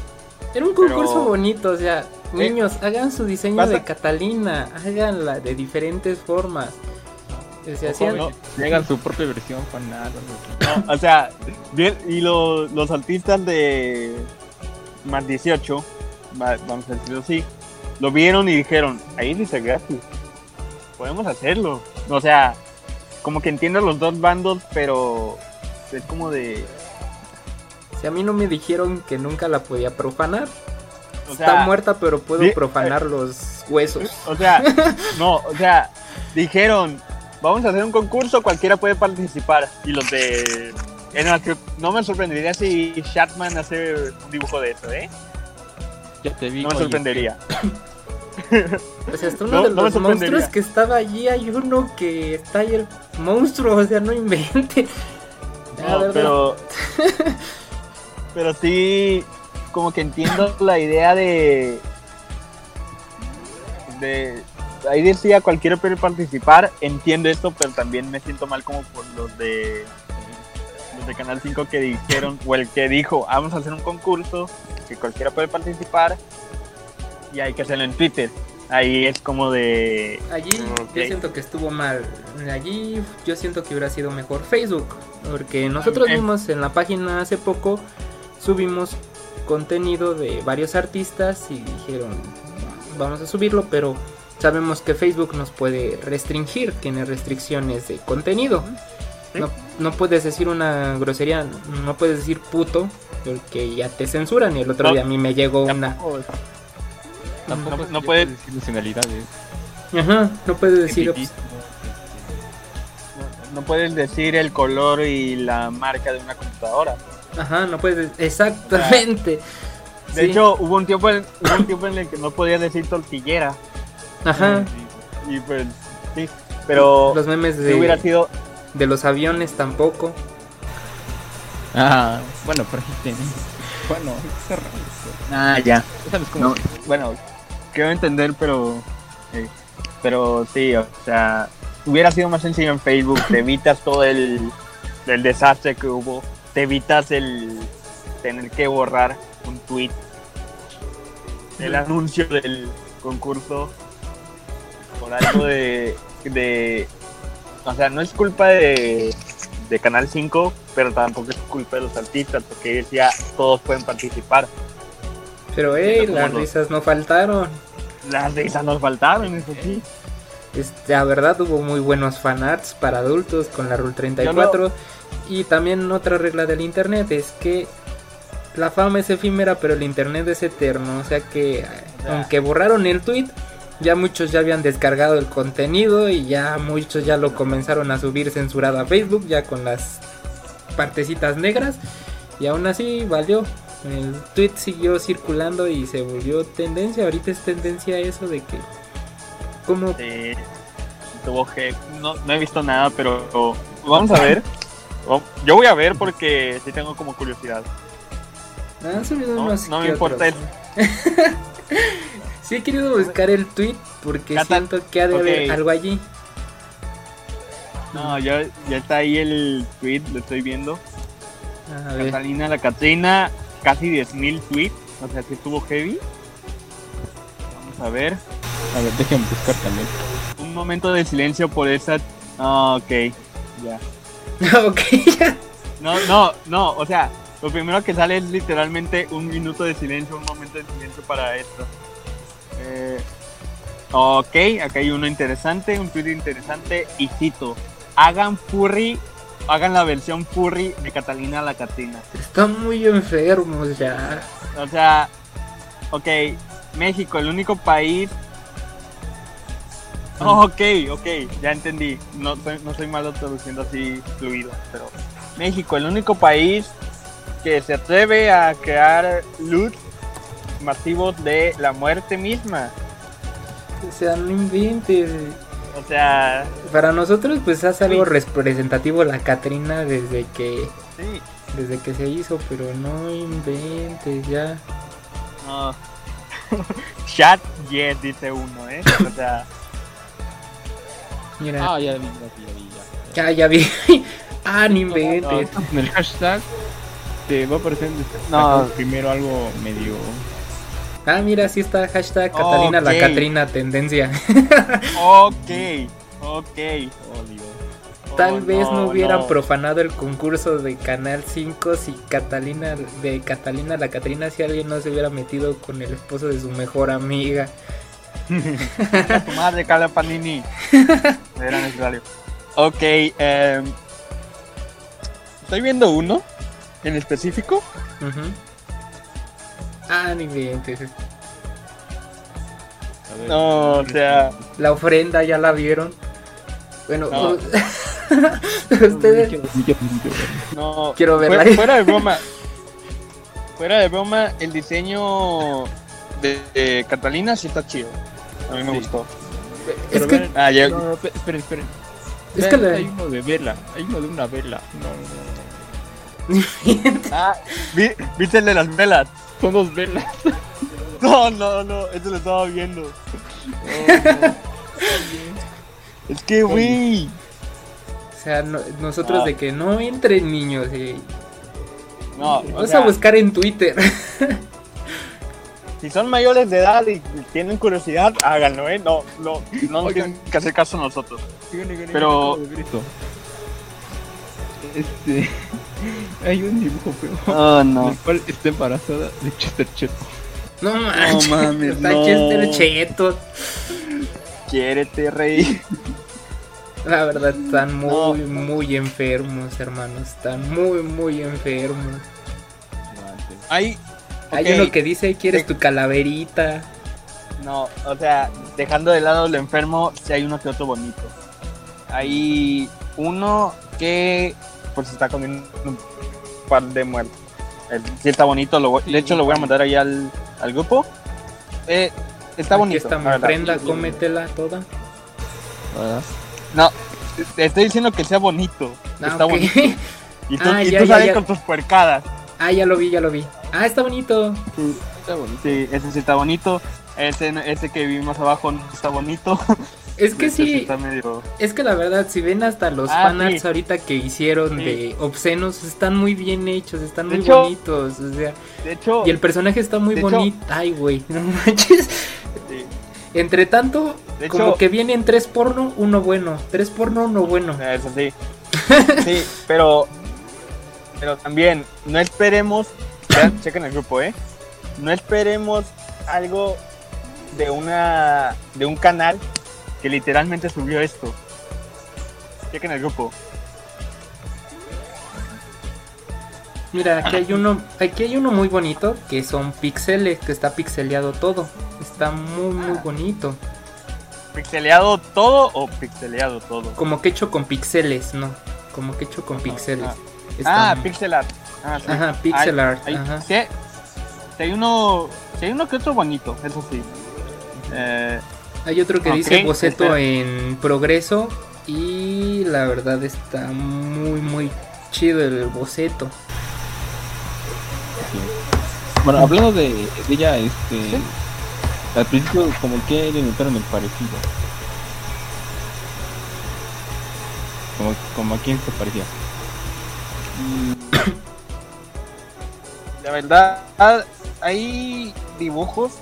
Era un concurso Pero- bonito, o sea, niños, hagan su diseño Pasa- de Catalina, háganla de diferentes formas. Se hacían, no. Llegan su propia versión. No, o sea, bien, y lo- los artistas de más 18, va- vamos a decirlo así, lo vieron y dijeron, ahí dice gratis, podemos hacerlo. O sea, como que entiendo los dos bandos, pero es como de... si a mí no me dijeron que nunca la podía profanar, O está muerta, pero puedo sí, profanar los huesos. O sea, no, o sea, dijeron, vamos a hacer un concurso, cualquiera puede participar. Y los de... en el que no me sorprendería si Shatman hace un dibujo de eso, ¿eh? Ya te vi. No me oye, sorprendería. O sea, hasta uno No, de los monstruos que estaba allí, hay uno que está ahí el monstruo, o sea, no invente. No, pero. pero sí, como que entiendo la idea de. de. Ahí decía cualquiera puede participar, entiendo esto, pero también me siento mal como por los de. los de Canal 5 que dijeron, o el que dijo, vamos a hacer un concurso, que cualquiera puede participar, y hay que hacerlo en Twitter. ahí es como de... Allí yo siento que estuvo mal. Allí yo siento que hubiera sido mejor Facebook. Porque nosotros mismos en la página hace poco subimos contenido de varios artistas y dijeron vamos a subirlo, pero sabemos que Facebook nos puede restringir, tiene restricciones de contenido. Sí. No, no puedes decir una grosería, no puedes decir puto, porque ya te censuran. Y el otro No. día a mí me llegó una. Tampoco- Tampoco no- se no le puede- decir nacionalidades. Ajá, no puedes decir. No puedes decir el color y la marca de una computadora. Ajá, no puedes. Exactamente. De Sí. hecho, hubo un tiempo en, hubo un tiempo en el que no podía decir tortillera. Ajá. Y pues, sí. Pero Los memes si de, hubiera sido. de los aviones tampoco. Ah, bueno, pero ahí tiene. Bueno, esto. Ah, ya. ¿Sabes cómo? No, bueno, quiero entender, pero. sí. Pero sí, o sea, hubiera sido más sencillo en Facebook. Te evitas todo el, el desastre que hubo. Te evitas el tener que borrar un tweet. El anuncio del concurso. Por algo de. de o sea, no es culpa de, de Canal 5, pero tampoco es culpa de los artistas, porque ellos ya todos pueden participar. Pero hey, las no. risas no faltaron. Las risas nos faltaron, eso sí. La verdad hubo muy buenos fanarts para adultos con la Rule 34. Y también otra regla del internet es que la fama es efímera, pero el internet es eterno. O sea que sea. aunque borraron el tweet, ya muchos ya habían descargado el contenido y ya muchos ya lo comenzaron a subir censurado a Facebook, ya con las partecitas negras. Y aún así valió. El tweet siguió circulando y se volvió tendencia. Ahorita es tendencia eso de que... Como Sí, tuvo que. No, no he visto nada, pero vamos a ver. Oh, Yo voy a ver porque sí tengo como curiosidad. Subido No- me importa otros. sí he querido buscar el tweet porque Cata- siento que ha de haber algo allí. No, ya, ya está ahí el tweet, lo estoy viendo. A ver. Catalina la Catrina, casi 10.000 tweets. O sea, que estuvo heavy. Vamos a ver. A ver, déjenme buscar también. Un momento de silencio por esa. Ah, ok, ya. ok, ya. No, no, no, o sea, lo primero que sale es literalmente un minuto de silencio, un momento de silencio para esto. Eh, ok, acá hay uno interesante, un tweet interesante, y cito, hagan furry, hagan la versión furry de Catalina la Catrina. Están muy enfermos ya. O sea, ok, México, el único país... Oh, ok, ok, ya entendí. No soy, no soy malo traduciendo así fluido, pero México, el único país que se atreve a crear loot masivos de la muerte misma. O sea, no inventes. O sea, Para nosotros pues hace algo Sí. representativo la Catrina desde que sí, desde que se hizo, pero no inventes ya. no. Chat yes, dice uno, ¿eh? O sea, Mira, Ah, ya vi, ya vi, ya vi. Ya. ya ya vi. ah, no inventes. En el hashtag te va a aparecer No. primero algo medio. Ah, mira, sí está hashtag Catalina la Ok. Catrina tendencia. ok, ok. Oh, Dios. Tal Oh, vez no, no, hubieran no. profanado el concurso de Canal 5 si Catalina de Catalina la Catrina si alguien no se hubiera metido con el esposo de su mejor amiga. A tu madre, Carla Panini. Era necesario. Ok, em, estoy viendo uno en específico. Ujú. Ah, ni ver. No, o sea, La ofrenda ya la vieron. Bueno, No. ustedes no. Quiero verla. Fuera, fuera de broma. Fuera de broma, el diseño de, de Catalina sí está chido. A mí me Sí. gustó. es Pero que vean- Ah, ya- No, no, espe- esperen, esperen. Es que la- hay uno de vela, hay uno de una vela. No, no, no. Ah, vi- ¿viste el de las velas? Son dos velas. No, no, no, eso lo estaba viendo. Es que, güey. o sea, no- nosotros Ah. de que no entren niños y No, Vamos sea, a buscar en Twitter. si son mayores de edad y tienen curiosidad, háganlo, ¿eh? No, no, no Oigan. tienen que hacer caso a nosotros. Oigan, oigan, Pero- esto. Este. Hay un dibujo feo. Oh, En no. el cual está embarazada de Chester Cheto. No manches, mames, está no. Chester Cheto. Quiérete, rey. La verdad, están muy, No. muy enfermos, hermanos. Están muy, muy enfermos. Hay. Hay ok, uno que dice, ¿quieres tu calaverita? No, o sea, dejando de lado lo enfermo, sí hay uno que otro bonito. Hay uno que pues está comiendo un par de muertos. Sí está bonito, lo voy- de hecho lo voy a mandar ahí al, al grupo. Eh, está Aquí bonito. está mi prenda, cómetela toda. No, te estoy diciendo que sea bonito. Ah, está bonito. Y tú, Ah, y ya, tú ya, sales ya. con tus puercadas. Ah, ya lo vi, ya lo vi. Ah, está bonito. Está bonito. Sí, ese sí está bonito. Ese, ese que vimos abajo no está bonito. Es que sí, Está medio... es que la verdad, si ven hasta los Ah, fanarts sí. ahorita que hicieron Sí. de obscenos, están muy bien hechos, están De muy hecho- bonitos. O sea, De hecho, y el personaje está muy hecho- bonito. Ay, güey, no manches. sí, Entre tanto, de como hecho- que vienen tres porno, uno bueno. Tres porno, uno bueno. Eso sí. Sí, pero. Pero también, no esperemos. Vean, chequen el grupo, ¿eh? No esperemos algo de una. de un canal que literalmente subió esto. Chequen el grupo. Mira, aquí hay uno, aquí hay uno muy bonito que son pixeles, que está pixeleado todo. Está muy muy bonito. ¿Pixeleado todo o pixeleado todo? Como que hecho con pixeles, ¿no? Como que hecho con pixeles. Ah, Ah, muy- pixel art. Ah, sí. Ajá, pixel Hay- art. hay- ajá. sí hay uno. Sí hay uno que otro bonito, eso sí. Eh, Hay otro que dice boceto espera. en progreso y la verdad está muy muy chido el boceto. Bueno, hablando de, de ella, este. Al principio, como que le notaron el parecido. Como, como a quién se parecía. La verdad, hay dibujos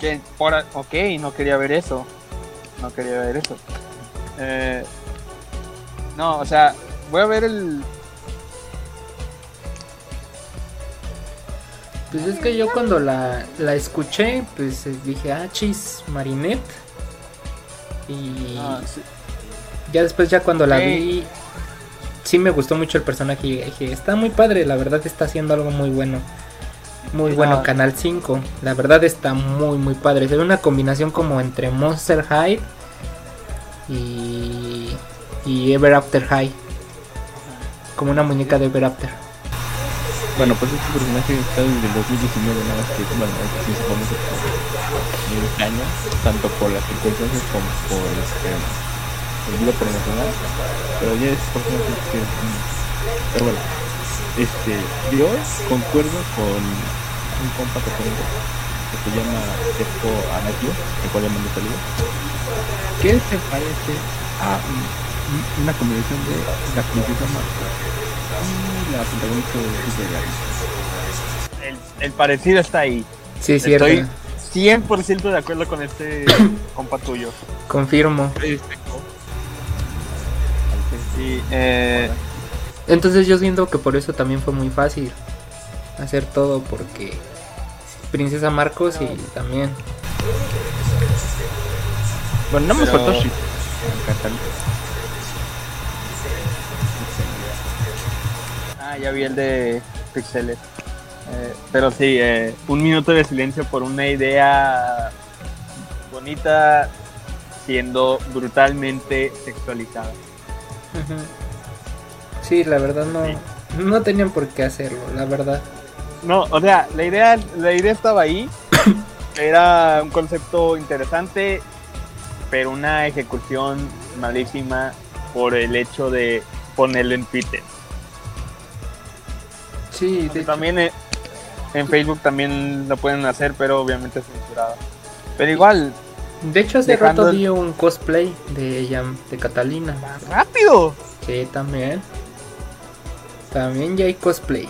que por ok, no quería ver eso. No quería ver eso. Eh, no, o sea, voy a ver el. Pues es que yo cuando la, la escuché, pues eh, dije, ah, chis, Marinette. Y ah, sí. ya después, ya cuando la vi, sí me gustó mucho el personaje. Y dije, está muy padre, la verdad está haciendo algo muy bueno. Muy bueno, Ah. Canal 5. La verdad está muy, muy padre. Se ve una combinación como entre Monster High y, y Ever After High. Como una muñeca de Ever After. Bueno, pues este personaje está desde el 2019, nada más que, bueno, sí se conoce por este año, tanto por las circunstancias como por este, el vida promocional, pero ya es personaje que... Pero bueno, este, yo concuerdo con un compa que tengo, que se llama Sergio Anakio, el cual le mando saludos, que se parece a un- una combinación de la princesa Marta y la protagonista de Super El, el parecido está ahí. Sí, es cierto. Estoy 100% de acuerdo con este compa tuyo. Confirmo. Sí, eh, Entonces yo siento que por eso también fue muy fácil hacer todo porque Princesa Marcos y también Bueno, no me Pero- faltó ah, ya vi el de Pixeles. Eh, pero sí, eh, un minuto de silencio por una idea bonita siendo brutalmente sexualizada. Sí, la verdad no Sí. no tenían por qué hacerlo, la verdad. No, o sea, la idea, la idea estaba ahí. Era un concepto interesante, pero una ejecución malísima por el hecho de ponerlo en Twitter. Sí, de también en Facebook también lo pueden hacer, pero obviamente censurado. Pero igual, de hecho hace dejando rato vi un cosplay de ella de Catalina. rápido. Sí, también. También ya hay cosplay,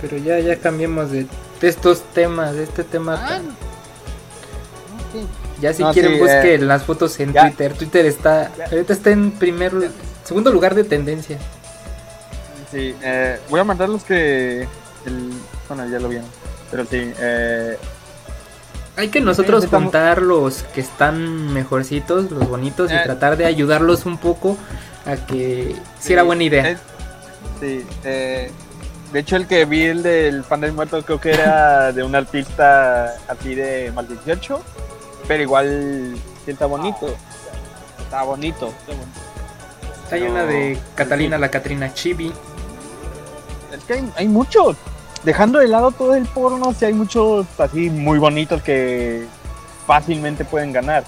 pero ya ya cambiemos de de estos temas, de este tema. Ah, tan- Ya si No, quieren sí, busquen eh, las fotos en ya. Twitter. Twitter está, Ya. ahorita está en primer, segundo lugar de tendencia. Sí, eh, voy a mandar los que. El, bueno, ya lo vieron. Pero sí, eh, Hay que nosotros Sí, contar los que están mejorcitos, los bonitos, y Eh. tratar de ayudarlos un poco a que si era Sí, buena idea. es- sí, eh, de hecho el que vi el del pan del muerto creo que era de un artista así de más 18, pero igual sí está bonito. Está bonito. Hay no, una de Catalina sí. la Catrina Chibi. Es que hay, hay muchos. Dejando de lado todo el porno, sí hay muchos así muy bonitos que fácilmente pueden ganar.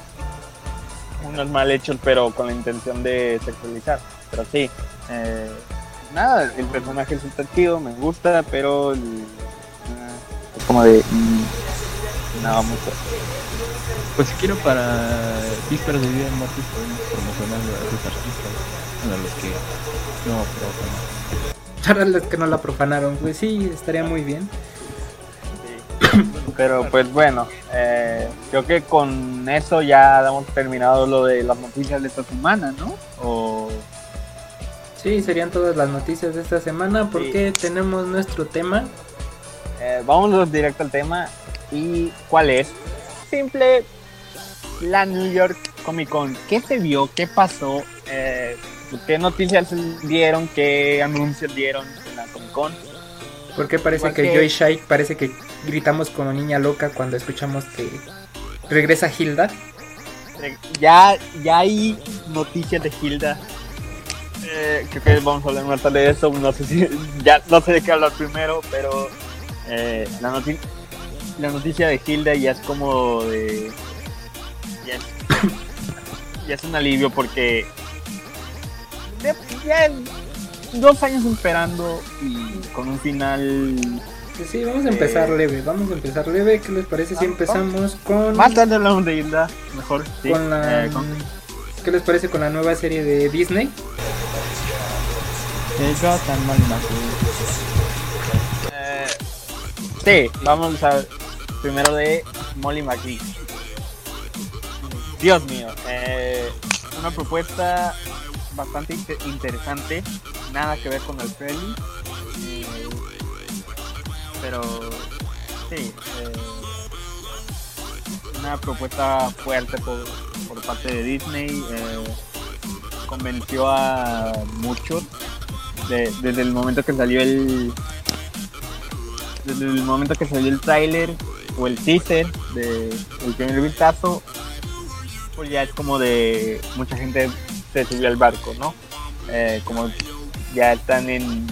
Unos mal hechos, pero con la intención de sexualizar. Pero sí, eh, nada, el personaje es chido, me gusta, pero el- ah, es como de. mm, nada mucho. Pues si quiero para vísperas de Día del Martes podemos promocionar a esos artistas, a los que no, bueno. Para los que no la profanaron, pues sí, estaría muy bien. Pero pues bueno, eh, creo que con eso ya damos terminado lo de las noticias de esta semana, ¿no? O Sí, serían todas las noticias de esta semana porque tenemos nuestro tema. Eh, vámonos directo al tema. ¿Y cuál es? Simple. La New York Comic Con. ¿Qué se vio? ¿Qué pasó? Eh, ¿Qué noticias dieron? ¿Qué anuncios dieron en la Comic Con? Porque parece Igual que que- Joy Shai parece que gritamos como niña loca cuando escuchamos que regresa Hilda. Eh, Ya, ya hay noticias de Hilda. Eh, creo que vamos a hablar más tarde de eso. No sé si ya no sé de qué hablar primero, pero eh, la, noti- la noticia de Hilda ya es como de ya es, ya un alivio porque de- ya dos años esperando y con un final Pues sí, vamos a empezar Eh, leve, vamos a empezar leve. ¿Qué les parece si ah, empezamos con, más tarde hablamos de Hilda mejor sí, con la... eh, con- ¿Qué les parece con la nueva serie de Disney? Gotham, mal Eh, sí, vamos a primero de Molly McGee. Dios mío, eh, una propuesta bastante inte- interesante, nada que ver con el Freddy, eh, pero sí, eh, una propuesta fuerte por, por parte de Disney, eh, convenció a muchos de- desde el momento que salió el desde el momento que salió el tráiler o el teaser de el primer vistazo pues ya es como de mucha gente se subió al barco no Eh, como ya están en,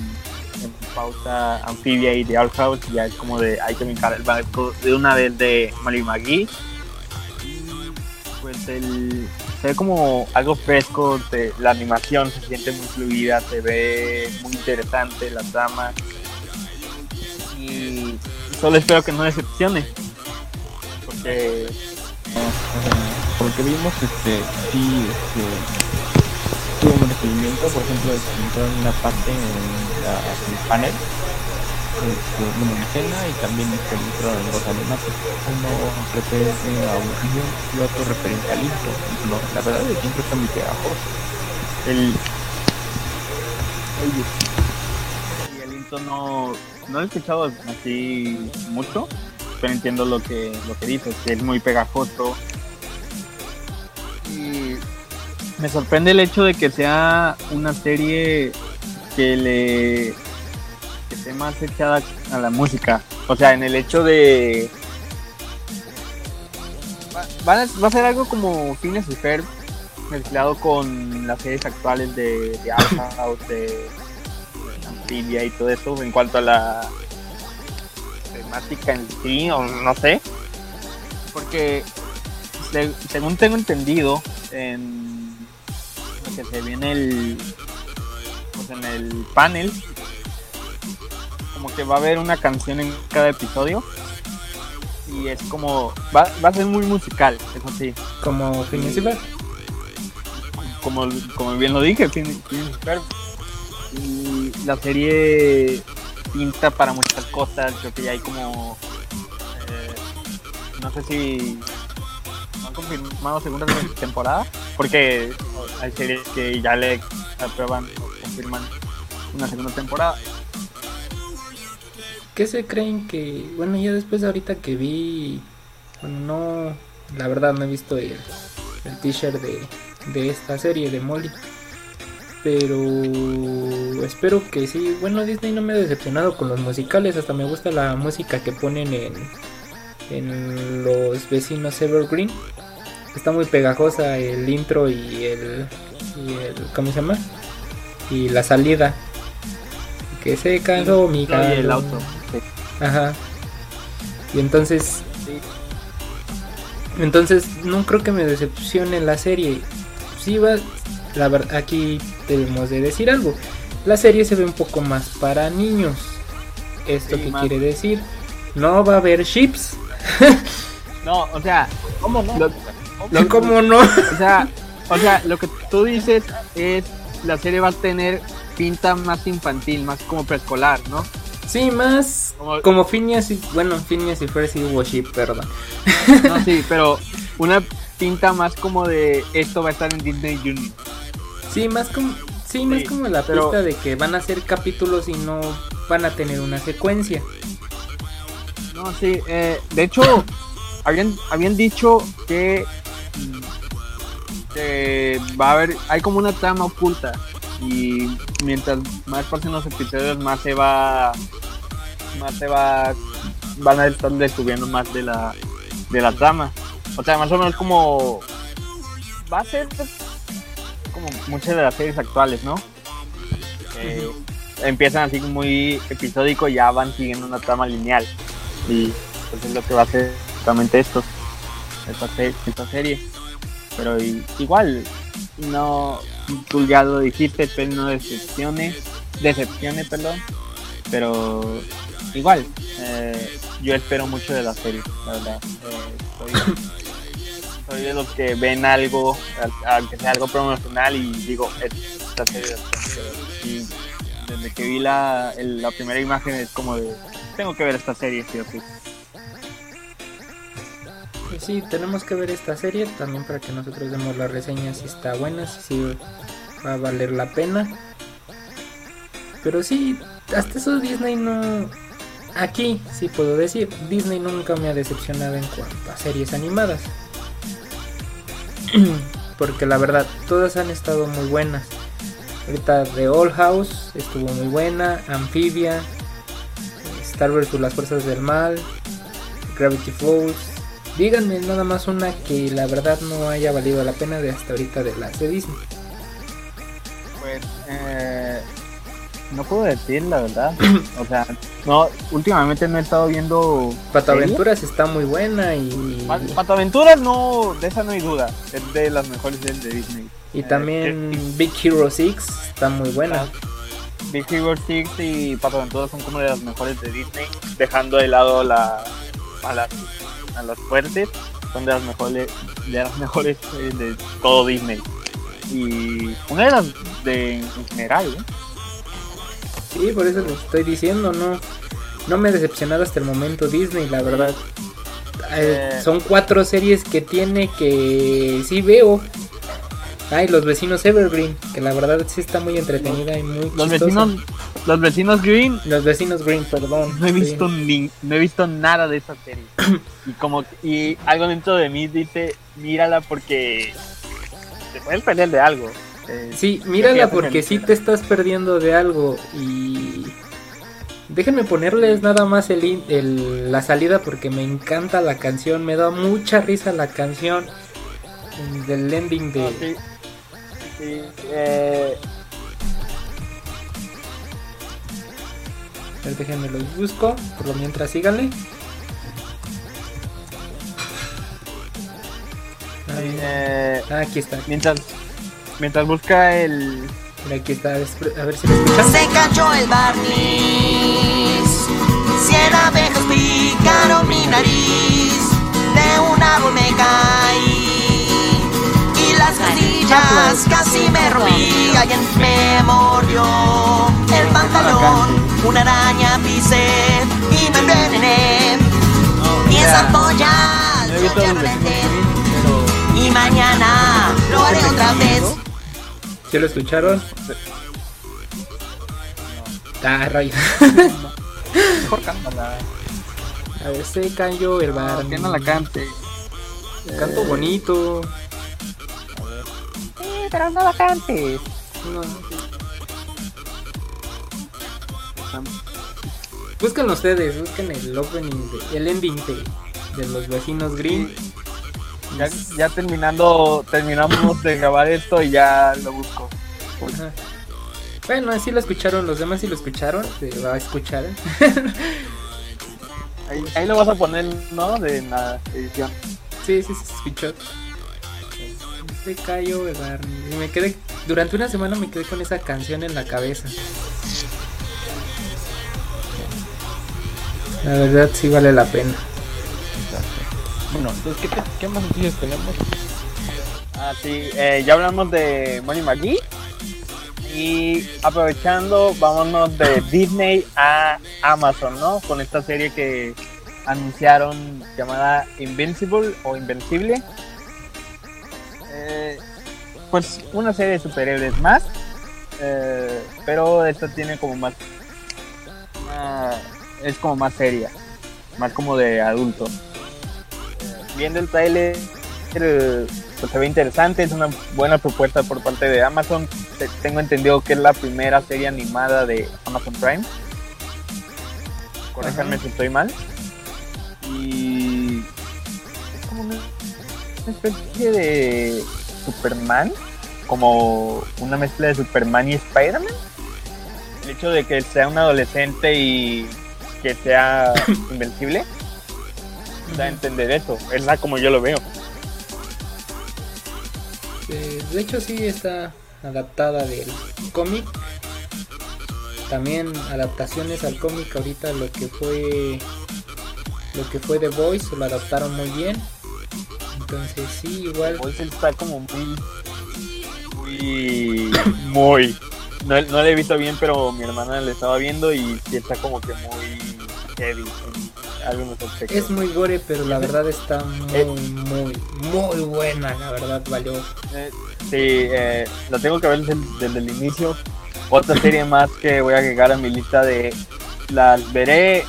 en pausa anfibia y de House ya es como de hay que brincar el barco de una vez de Y, pues el se ve como algo fresco de- la animación se siente muy fluida se ve muy interesante la trama. Y solo espero que no decepcione porque Por lo que vimos, este, sí, este, tuvo un recibimiento, por ejemplo, entró en una parte el panel, este, en escena, y también este, entró en dos animatos, uno referente a un niño y otro referente al intro. La verdad, el intro está muy pegajoso. el y el intro no no lo he escuchado así mucho pero entiendo lo que lo que dices que es muy pegajoso y me sorprende el hecho de que sea una serie que le que esté más echada a la música o sea en el hecho de va, a- ser algo como Phineas y mezclado con las series actuales de, de de, de Amphibia y todo eso en cuanto a la temática en sí, o no sé. Porque se- según tengo entendido, en lo que se viene el pues en el panel, como que va a haber una canción en cada episodio. Y es como, va, va a ser muy musical, eso sí. Como Phineas como, como bien lo dije, Phineas y la serie pinta para muchas cosas. Creo que ya hay como. eh, no sé si. ¿no han confirmado segunda temporada? Porque hay series que ya le aprueban una segunda temporada. ¿Qué se creen que, bueno, ya después de ahorita que vi, bueno, no, la verdad no he visto el, el t-shirt de, de esta serie de Molly, pero espero que sí, bueno, Disney no me ha decepcionado con los musicales, hasta me gusta la música que ponen en, en los vecinos Evergreen, está muy pegajosa el intro y el, y el, ¿cómo se llama? Y la salida. Que se cansó mi No, y el auto. Ajá. Y entonces. Entonces, no creo que me decepcione la serie. Sí va. La verdad, aquí debemos de decir algo. La serie se ve un poco más para niños. ¿Esto Sí, qué quiere decir? No va a haber chips. No, o sea, ¿Cómo no? lo- lo- ¿Cómo no? O sea, o sea, lo que tú dices es la serie va a tener pinta más infantil, más como preescolar, ¿no? Sí, más Como- como Phineas y. Bueno, Phineas y sí hubo chip, perdón. No, sí, pero una pinta más como de esto va a estar en Disney Junior. Sí, más como. Sí, más como la pero- pista de que van a ser capítulos y no van a tener una secuencia. No, sí, eh, de hecho, habían, habían dicho que, va a haber, hay como una trama oculta y mientras más pasen los episodios más se va, más se va, van a estar descubriendo más de la, de la trama. O sea, más o menos como, va a ser pues, como muchas de las series actuales, ¿no? Que empiezan así muy episódico y ya van siguiendo una trama lineal. Y pues es lo que va a ser justamente esto, esta, esta serie. Pero igual, no, tú ya lo dijiste, espero no decepcione, decepcione, perdón. Pero igual, eh, yo espero mucho de la serie, la verdad. Eh, soy, de los que ven algo, aunque sea algo promocional y digo, esta serie. Y desde que vi la, el- la primera imagen es como de, tengo que ver esta serie, sí o sí. Sí, tenemos que ver esta serie también para que nosotros demos la reseña si está buena, si va a valer la pena. Pero sí, hasta eso Disney no... Aquí sí puedo decir, Disney nunca me ha decepcionado en cuanto a series animadas. Porque la verdad, todas han estado muy buenas. Ahorita The Old House estuvo muy buena, Amphibia, Star vs. las Fuerzas del Mal, Gravity Falls. Díganme nada más una que la verdad no haya valido la pena de hasta ahorita de las de Disney. Pues, eh, no puedo decir la verdad. O sea, no, últimamente no he estado viendo. Pato series. Aventuras está muy buena y, Pa- Pato Aventuras no, de esa no hay duda. Es de las mejores series de Disney. y eh, también que- Big Hero 6 está muy buena. Big Hero 6 y Pato Aventuras son como de las mejores de Disney, dejando de lado la, a, las, a las fuertes, son de las mejores, de las mejores eh, de todo Disney. Y una de las de en general, ¿eh? Sí, por eso les estoy diciendo, no, no me ha decepcionado hasta el momento Disney, la verdad. Eh. son cuatro series que tiene que sí veo. Ay, los vecinos Evergreen, que la verdad sí está muy entretenida y muy Los chistosa. vecinos, los vecinos Green Los vecinos Green, perdón. no he visto ni, no he visto nada de esa serie. y como y algo dentro de mí dice, mírala porque te puedes perder de algo. Eh, Sí, mírala porque sí te estás perdiendo de algo y déjenme ponerles nada más el, in- el- la salida porque me encanta la canción, me da mucha risa la canción del ending de no, sí, eh, A ver, déjenme los busco, por lo mientras síganle. Ay, eh, ah, aquí está, mientras mientras busca el mira, aquí está, a ver si lo escuchan. Se cayó el barniz. Cien abejas picaron mi nariz. De un árbol me caí. Las rodillas casi me rompí, alguien me mordió el pantalón, una araña pisé y me envenené. Y esa polla No he yo ya no Y mañana lo haré otra vez. ¿Sí lo escucharon? Ah, rayo. mejor cántala. A ver, se cayó el No, bar. que no la cante. Canto bonito. Pero no la cantes. No. Busquen ustedes, busquen el opening, de- el ending de, de los vecinos Green. Ya, ya terminando, terminamos de grabar esto y ya lo busco. Ajá. Bueno, así lo escucharon, los demás sí lo escucharon, se va a escuchar. Ahí, ahí lo vas a poner, ¿no? De la edición. Sí, sí, sí, se escuchó. Se cayó el Barney. Y me quedé, durante una semana me quedé con esa canción en la cabeza. La verdad sí vale la pena. Bueno, entonces, ¿qué, te- qué más noticias tenemos? Ah, sí, eh, ya hablamos de Money McGee. Y aprovechando, vámonos de Disney a Amazon, ¿no? Con esta serie que anunciaron llamada Invincible o Invencible. Pues una serie de superhéroes más. eh, pero esta tiene como más. una- es como más seria. Más como de adulto. Eh, viendo el trailer pues se ve interesante, es una buena propuesta por parte de Amazon. Te- Tengo entendido que es la primera serie animada de Amazon Prime. Corréjanme si estoy mal. Y es como una especie de Superman, como una mezcla de Superman y Spider-Man. El hecho de que sea un adolescente y que sea invencible, da a entender eso. Es la como yo lo veo. Eh, de hecho sí está adaptada del cómic. También adaptaciones al cómic ahorita lo que fue lo que fue The Voice lo adaptaron muy bien. Entonces sí, igual Voice está como muy. Muy. Muy. No, no le he visto bien, pero mi hermana le estaba viendo y está como que muy heavy en algunos aspectos. es muy gore, pero la verdad está Eh. muy muy muy buena, la verdad valió. Eh, sí, eh, lo tengo que ver desde, desde el inicio. Otra serie más que voy a agregar a mi lista de. Las veré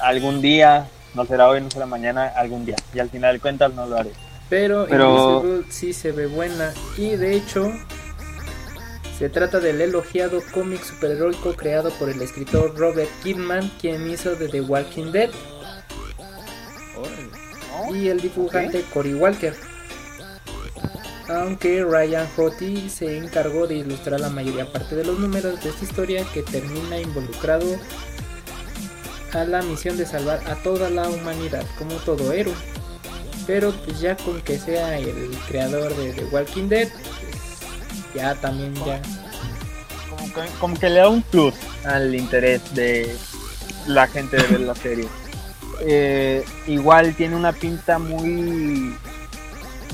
algún día. No será hoy, no será mañana, algún día. Y al final de cuentas no lo haré. Pero, Pero- Invisible sí se ve buena. Y de hecho, se trata del elogiado cómic superheroico creado por el escritor Robert Kidman, quien hizo de The Walking Dead, y el dibujante Cory Walker. Aunque Ryan Hottie se encargó de ilustrar la mayoría parte de los números de esta historia que termina involucrado a la misión de salvar a toda la humanidad como todo héroe. Pero pues ya con que sea el creador de The Walking Dead, ya también ya como que, como que le da un plus al interés de la gente de ver la serie. Eh, igual tiene una pinta muy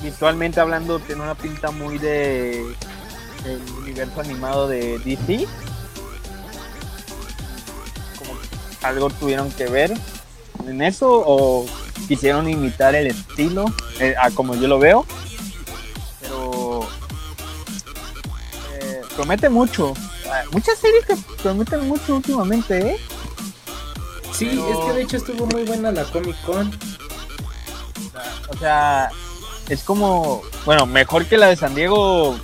visualmente hablando tiene una pinta muy de el universo animado de DC algo tuvieron que ver en eso o quisieron imitar el estilo eh, a como yo lo veo pero eh, promete mucho Ah, muchas series que prometen mucho últimamente eh Sí, Pero- es que de hecho estuvo muy buena la Comic Con. O sea, es como, bueno, mejor que la de San Diego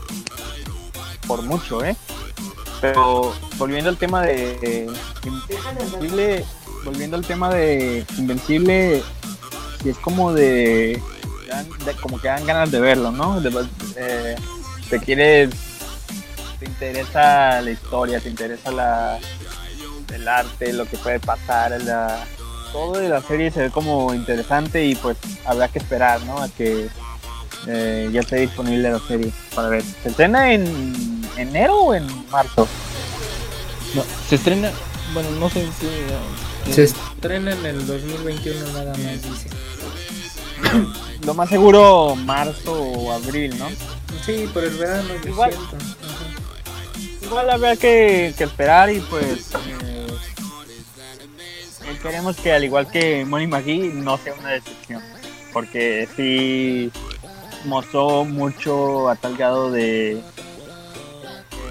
por mucho, ¿eh? Pero volviendo al tema de Invencible, volviendo al tema de Invencible, sí es como de, de- como que dan ganas de verlo, ¿no? De- eh, te quieres, te interesa la historia, te interesa la el arte, lo que puede pasar, la, todo de la serie se ve como interesante y pues habrá que esperar, ¿no? A que eh, ya esté disponible la serie para ver. ¿Se estrena en enero o en marzo? No, se estrena, bueno, no sé si... Se estrena en el 2021 nada más, dice. Lo más seguro marzo o abril, ¿no? Sí, por el verano, Igual. Igual habrá que, que esperar y pues eh, eh, queremos que al igual que Money McGee no sea una decepción. Porque sí mostró mucho a tal grado de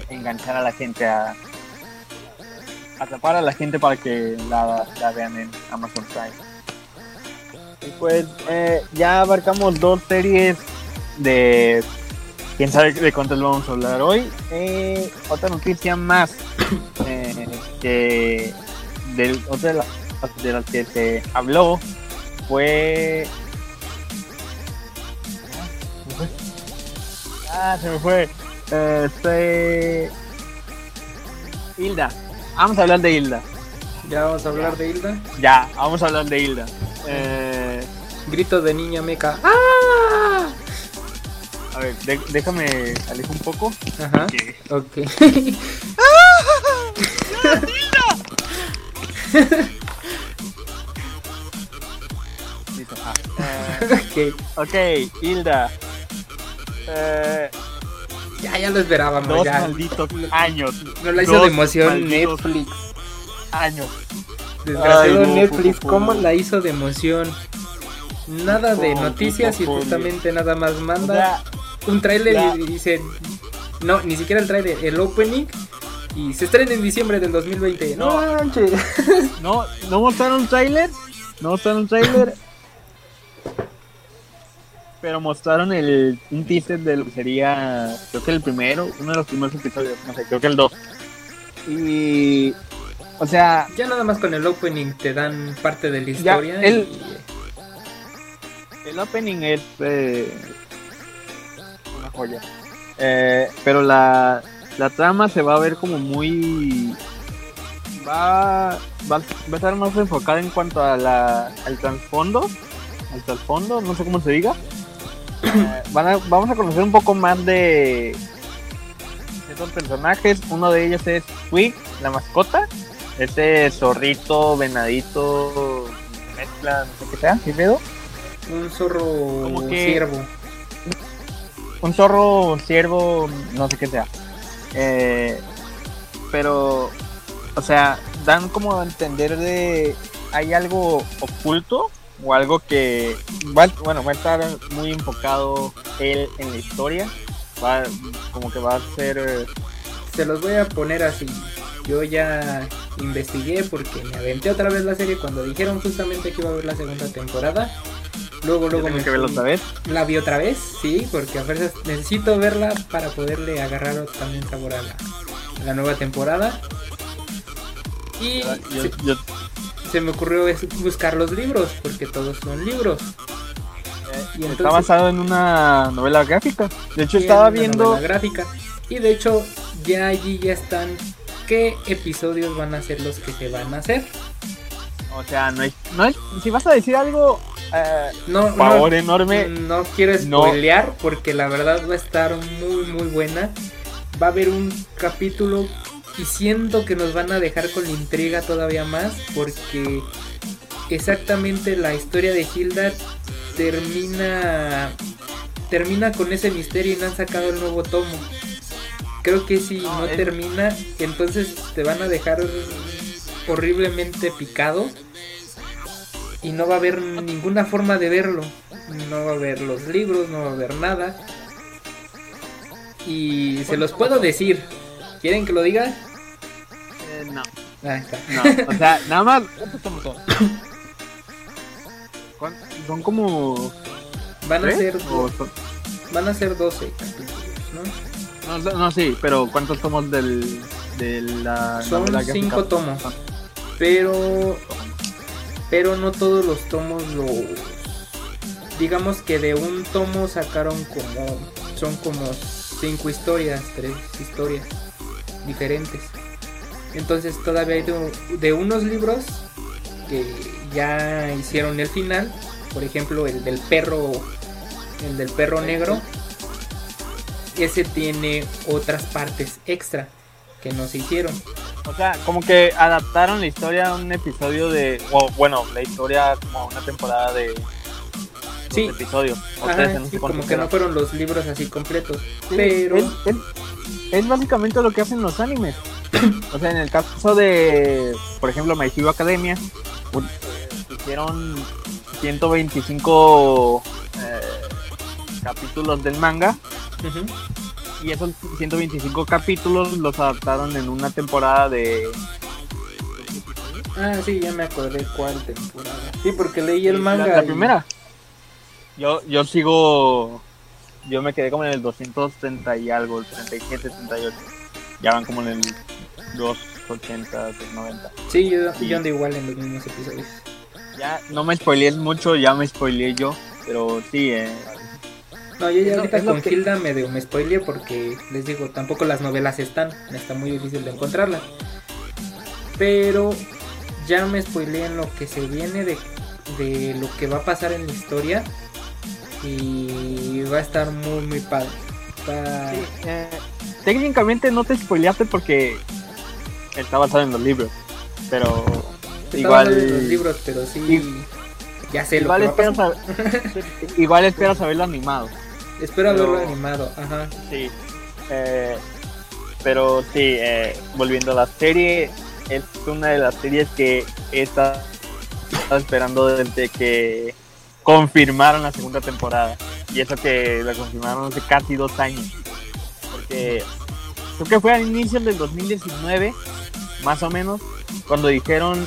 enganchar a la gente a atrapar a la gente para que la, la vean en Amazon Prime. Pues eh, ya abarcamos dos series de quién sabe de cuántas vamos a hablar hoy. Eh, otra noticia más eh, que del, otra de, la- de las que se habló fue. Ah, se me fue. Este. Hilda. Vamos a hablar de Hilda. Ya vamos a hablar de Hilda. Ya, vamos a hablar de Hilda. Eh, Grito de niña meca. ¡Ah! a ver, de- déjame alejo un poco. Ajá. Ok. listo. Ah, eh, ok. ok, Hilda. Eh, Ya, ya lo esperábamos. dos ya. malditos años. No la hizo Dos de emoción Netflix. Años. Desgraciado Ay, no, Netflix, ¿cómo la hizo de emoción? Nada de noticias y justamente nada más manda un tráiler y dice no, ni siquiera el tráiler, el opening y se estrena en diciembre del 2020. No, No. manches. no, no mostraron trailer. No mostraron trailer. Pero mostraron el, un teaser de lo que sería, creo que el primero, uno de los primeros episodios, no sé, creo que el 2. Y, o sea, Ya nada más con el opening te dan parte de la Ya, historia. el- y- El opening es eh, una joya. Eh, pero la, la trama se va a ver como muy... Va, va, va a estar más enfocada en cuanto a la, al trasfondo. Al trasfondo, no sé cómo se diga. Eh, van a- vamos a conocer un poco más de estos personajes. Uno de ellos es Twig, la mascota. Este zorrito, venadito, mezcla, no sé qué sea, ¿qué pedo? Un zorro que- ciervo. un zorro, ciervo, no sé qué sea. Eh, pero, o sea, dan como a entender de hay algo oculto o algo que va, bueno, va a estar muy enfocado él en la historia. Va, como que va a ser eh, Se los voy a poner así. Yo ya investigué porque me aventé otra vez la serie cuando dijeron justamente que iba a haber la segunda temporada. Luego, luego me que verlo fui- otra vez. La vi otra vez, sí, porque a veces necesito verla para poderle agarrar también sabor a la, a la nueva temporada. Y Yo, se, yo- se me ocurrió buscar los libros, porque todos son libros. eh, Y está basado en una novela gráfica. De hecho, estaba viendo. gráfica. Y de hecho, ya allí ya están qué episodios van a ser los que se van a hacer. O sea, no es, no es- si vas a decir algo, eh, No, favor no, enorme, no quiero No. spoilear porque la verdad va a estar muy muy buena. Va a haber un capítulo y siento que nos van a dejar con la intriga todavía más porque exactamente la historia de Hilda termina termina con ese misterio y no han sacado el nuevo tomo. Creo que si No, no es- termina, entonces te van a dejar horriblemente picado y no va a haber ninguna forma de verlo. No va a haber los libros, no va a haber nada. Y se los puedo decir. ¿Quieren que lo diga? eh, no. Ahí está. No, o sea, nada más. ¿Cuántos tomos son? ¿Cuán- Son como. Van a ser ¿O son- van a ser 12 capítulos, ¿no? No, no, sí, pero ¿cuántos tomos del, de la Son novela gráfica? 5 tomos. Pero pero no todos los tomos los digamos que de un tomo sacaron como son como cinco historias, tres historias diferentes. Entonces todavía hay de, de unos libros que ya hicieron el final, por ejemplo el del perro, el del perro negro, ese tiene otras partes extra que no se hicieron. O sea, como que adaptaron la historia a un episodio de. O bueno, la historia como a una temporada de. Sí. episodios. o Ajá, trece, no sí, sé como que no fueron los libros así completos. Sí, pero es, es- es básicamente lo que hacen los animes. o sea, en el caso de, por ejemplo, My Hero Academia, un- hicieron 125 eh, capítulos del manga ujú, y esos 125 capítulos los adaptaron en una temporada de... Ah, sí, ya me acordé cuál temporada. Sí, porque leí el la- manga. La, y- primera. Yo, yo sigo... Yo me quedé como en el 230 y algo, el 37, 38. Ya van como en el 280, 90. Sí, yo, Sí. yo ando igual en los mismos episodios. Ya no me spoileé mucho, ya me spoileé yo, pero sí, eh, No, yo ya ahorita con que- Hilda medio me spoileé porque les digo, tampoco las novelas están, está muy difícil de encontrarlas. Pero ya me spoileé en lo que se viene de, de lo que va a pasar en la historia y va a estar muy muy padre. Va- sí, eh, técnicamente no te spoileaste porque está basado en los libros, pero Está igual en los libros, pero sí y- ya sé igual lo que va a esperas, pasar. a- igual esperas haberlo animado, Espero pero- haberlo animado, ajá. sí, eh, pero sí, eh, volviendo a la serie, es una de las series que he estado esperando desde que confirmaron la segunda temporada. Y eso que la confirmaron hace casi dos años. Porque creo que fue a inicios del 2019, más o menos, cuando dijeron,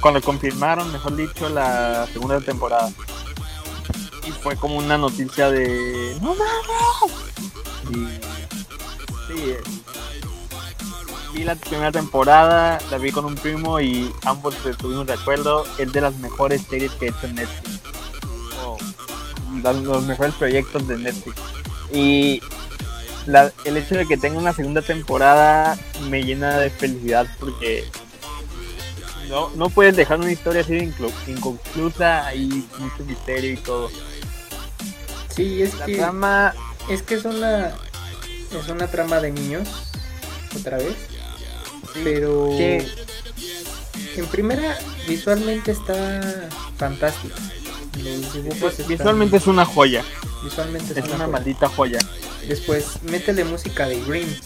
cuando confirmaron, mejor dicho, la segunda temporada. Y fue como una noticia de... ¡No mames! Y... Eh, vi la primera temporada, la vi con un primo y ambos estuvimos de acuerdo. Es de las mejores series que he hecho en Netflix. O las- los mejores proyectos de Netflix. Y la- el hecho de que tenga una segunda temporada me llena de felicidad porque no, no puedes dejar una historia así inconclusa, hay mucho misterio y todo. Sí, es La que trama, es que es una es una trama de niños otra vez, pero en primera visualmente está fantástico. Los dibujos están- visualmente es una joya, visualmente es una joya. maldita joya. Después, métele música de Grims.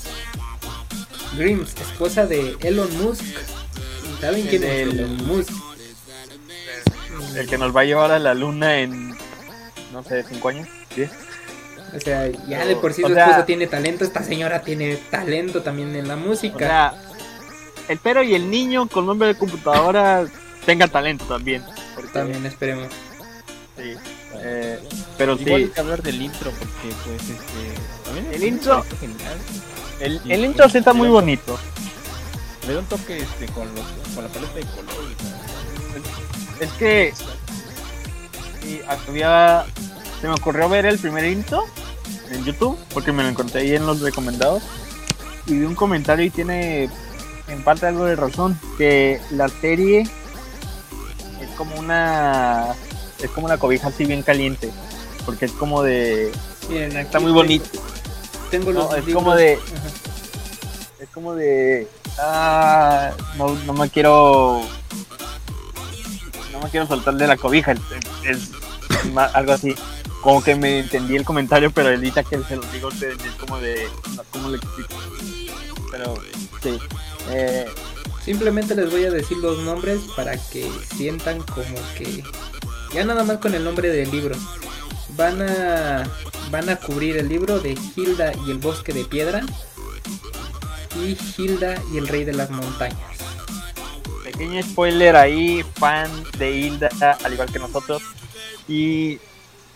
Grims, esposa de Elon Musk. ¿Saben quién es Elon Musk? El que nos va a llevar a la luna en, no sé, cinco años, O sea, ya de por sí O su sea- esposo tiene talento, esta señora tiene talento también en la O música. sea, espero y el niño con nombre de computadora tenga talento también. porque- también esperemos. Sí. Eh, pero Igual hay sí, que hablar del intro porque pues este El intro- genial. el, y- el intro sí está muy bonito. Le da un toque este con los con la paleta de colores. ¿no? Es que sí, había, se me ocurrió ver el primer intro en YouTube porque me lo encontré ahí en los recomendados y vi un comentario y tiene en parte algo de razón que la serie es como una es como una cobija así bien caliente porque es como de Miren, está muy bonito. Tengo los No, es como de- Ajá. es como de ah, no, no me quiero no me quiero soltar de la cobija es, algo así como que me entendí el comentario pero ahorita que se los digo ustedes es como de cómo le explico pero sí eh, Simplemente les voy a decir los nombres para que sientan como que ya nada más con el nombre del libro. Van a van a cubrir el libro de Hilda y el bosque de piedra y Hilda y el rey de las montañas. pequeño spoiler ahí fan de Hilda al igual que nosotros. Y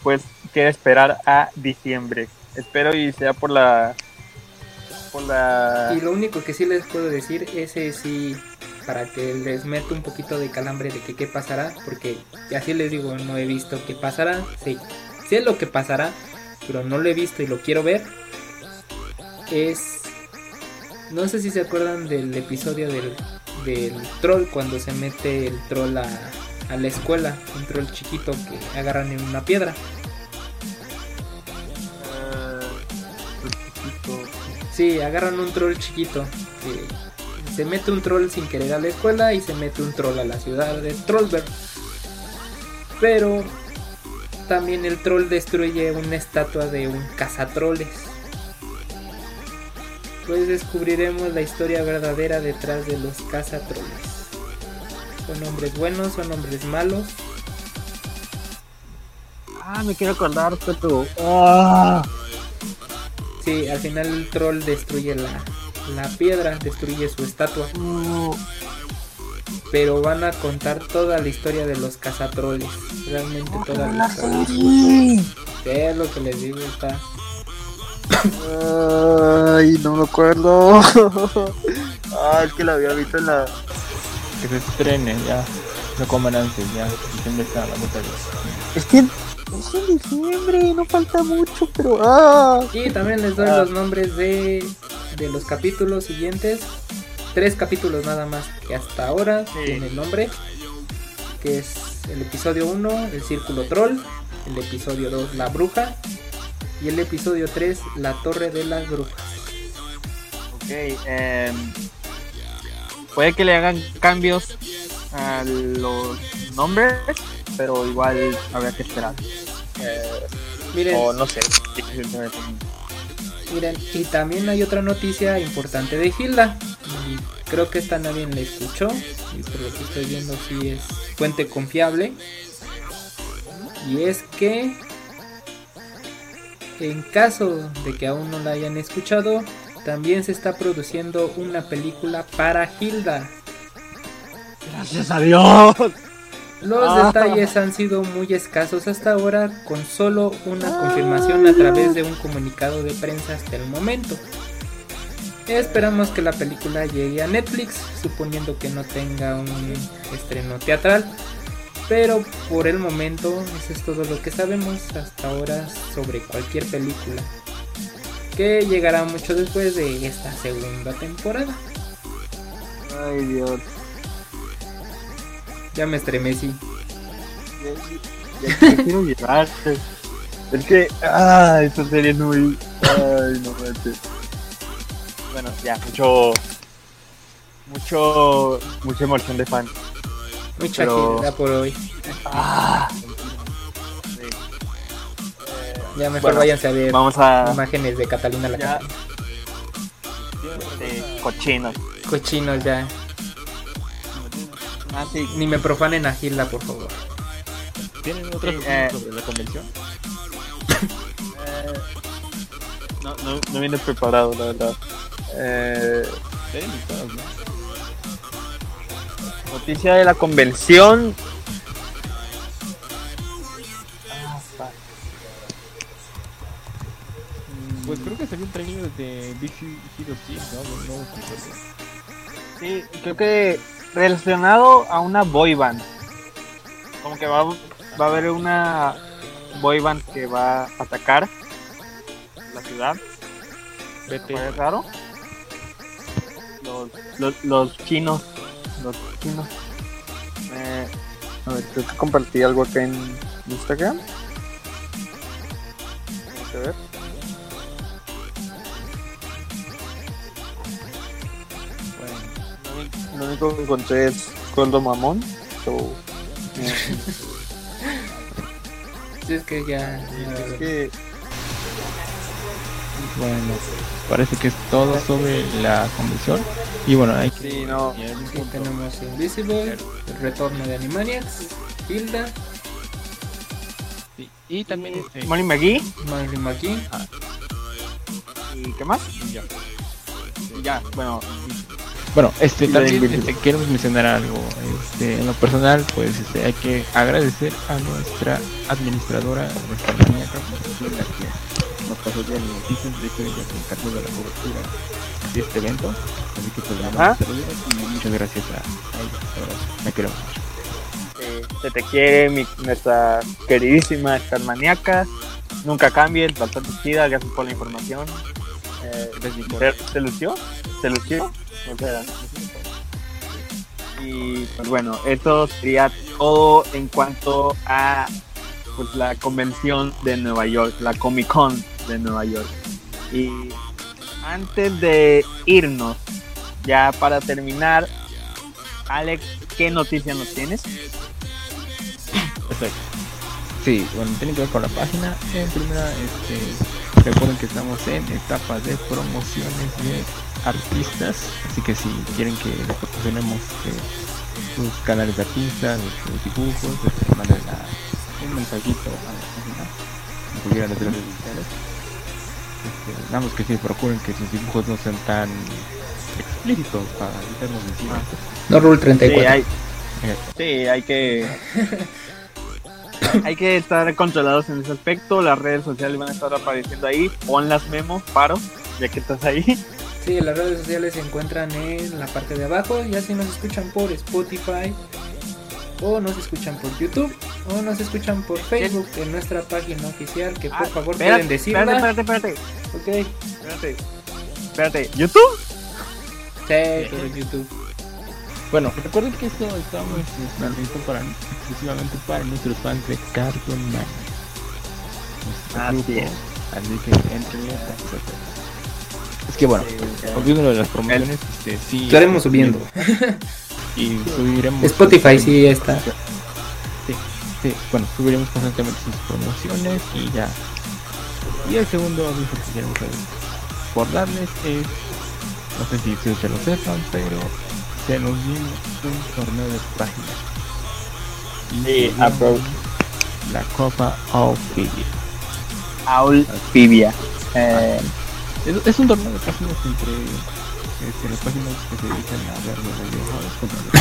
pues quiero esperar a diciembre espero y sea por la por la Y lo único que sí les puedo decir ese sí para que les meto un poquito de calambre de que qué pasará, porque así les digo, no he visto qué pasará, sí, sé lo que pasará, pero no lo he visto y lo quiero ver. Es no sé si se acuerdan del episodio del, del troll cuando se mete el troll a, a la escuela, un troll chiquito que agarran en una piedra. Sí, agarran un troll chiquito. se mete un troll sin querer a la escuela y se mete un troll a la ciudad de Trollberg. Pero también el troll destruye una estatua de un cazatroles. Pues descubriremos la historia verdadera detrás de los cazatroles. ¿Son hombres buenos? ¿Son hombres malos? Ah, me quiero acordar, pero. Ah. Sí, al final el troll destruye la, la piedra, destruye su estatua. Pero van a contar toda la historia de los cazatroles. Realmente toda la historia. Sí, es lo que les digo, está. Ay, no me acuerdo. ah, es que la había visto en la. Que se estrene, ya. No coman antes, ya. Está la Es que es en diciembre, no falta mucho, pero. ¡Ah! Y también les doy los nombres de, de los capítulos siguientes. Tres capítulos nada más que hasta ahora tienen nombre. Que es el episodio 1, el círculo troll. El episodio 2, la bruja. Y el episodio 3, la torre de las brujas. Ok, em, puede que le hagan cambios a los nombres, pero igual habría que esperar. Eh, Miren, o no sé. miren, y también hay otra noticia importante de Hilda. Y creo que esta nadie la escuchó. Y por lo que estoy viendo, sí es fuente confiable. Y es que en caso de que aún no la hayan escuchado, también se está produciendo una película para Hilda. Gracias a Dios. Los Ah. detalles han sido muy escasos hasta ahora, con solo una confirmación a través de un comunicado de prensa hasta el momento. Esperamos que la película llegue a Netflix, suponiendo que no tenga un estreno teatral. Pero por el momento, eso es todo lo que sabemos hasta ahora sobre cualquier película. Que llegará mucho después de esta segunda temporada. Ay, Dios. Ya me estremecí. Ya, ya quiero llorar. Es que, ah, esta serie es muy. Ay, no manches. Bueno, ya, mucho. Mucho. Mucha emoción de fan. Mucha Pero- por hoy. Ah. Sí. Ya mejor Bueno, váyanse a ver Vamos a. imágenes de Catalina la Ya. De cochinos. Cochinos ya. Ah, sí. Ni me profanen a Hilda, por favor. ¿Tienen otras Sí, eh. sobre la convención? Eh, no, no, no vienes preparado, la verdad. Eh, ¿no? noticia de la convención. Ah. Pues creo que salió un trailer de Big Hero 6, ¿no? Episodio. Sí, creo que relacionado a una boy band. Como que va, va a haber una boy band que va a atacar la ciudad. Vete. ¿Fue raro? Los, los, los chinos. Los chinos. Eh, a ver, creo que compartí algo acá en Instagram. Vamos a ver. Encontré es Gordo Mamón. So, eh, Si es que ya. es que Bueno, parece que es todo sobre la convención. Y bueno, hay que... Sí, no. punto. tenemos Invisible, el retorno de Animaniacs, Hilda, Sí, Y también... este, Molly McGee. Marilyn McKee. ¿Y qué más? ya. Ya, bueno, Bueno, este también este, queremos mencionar algo. Este, en lo personal, pues este, hay que agradecer a nuestra administradora, nuestra que nos pasó ya las noticias de que ella se encargó de la cobertura de este evento. Así que pues y muchas gracias a, a ella. Me quiero mucho. eh, se te quiere mi, nuestra queridísima Starmaniaca. Nunca cambies, bastante chida, gracias por la información. Eh, Gracias, Nicole. ¿se, se lució? ¿Se lució? O sea, y pues bueno, eso sería todo en cuanto a pues, la convención de Nueva York, la Comic Con de Nueva York. Y antes de irnos, ya para terminar, Alex, ¿qué noticia nos tienes? Perfecto. Sí, bueno, tiene que ver con la página. En primera, este, recuerden que estamos en etapa de promociones de artistas. Así que si quieren que les proporcionemos eh, sus canales de artistas, sus dibujos, les manden la- un mensajito a la página, en cualquiera de las redes sociales. Este, nada más que sí, procuren que sus dibujos no sean tan explícitos para evitarnos encima. No Rule Sí, 34. hay, Eh, sí, hay que. Hay que estar controlados en ese aspecto. Las redes sociales van a estar apareciendo ahí. Pon las memos, paro, ya que estás ahí. Sí, las redes sociales se encuentran en la parte de abajo. Ya si nos escuchan por Spotify, o nos escuchan por YouTube, o nos escuchan por Facebook en nuestra página oficial. Que por Ah, favor espérate, pueden decirla. Espérate, espérate, espérate. Ok, Espérate. Espérate. ¿YouTube? sí, por YouTube. Bueno, recuerden que esto estamos transmitiendo para exclusivamente para nuestros fans de Cartoon Man. Así es. Así que entre Es que bueno, olvídenlo de las promociones, este, sí. Estaremos subiendo. Y subiremos. Spotify sí ya está. Sí, sí, bueno, subiremos constantemente sus promociones y ya. Y el segundo aviso que queremos por darles es, no sé si ustedes se lo sepan, pero se nos viene un torneo de páginas. Sí, la Copa of Figure. Aul Fibia. Eh, Es, es un torneo de páginas entre este, las páginas que se dedican a ver los videojuegos contra los.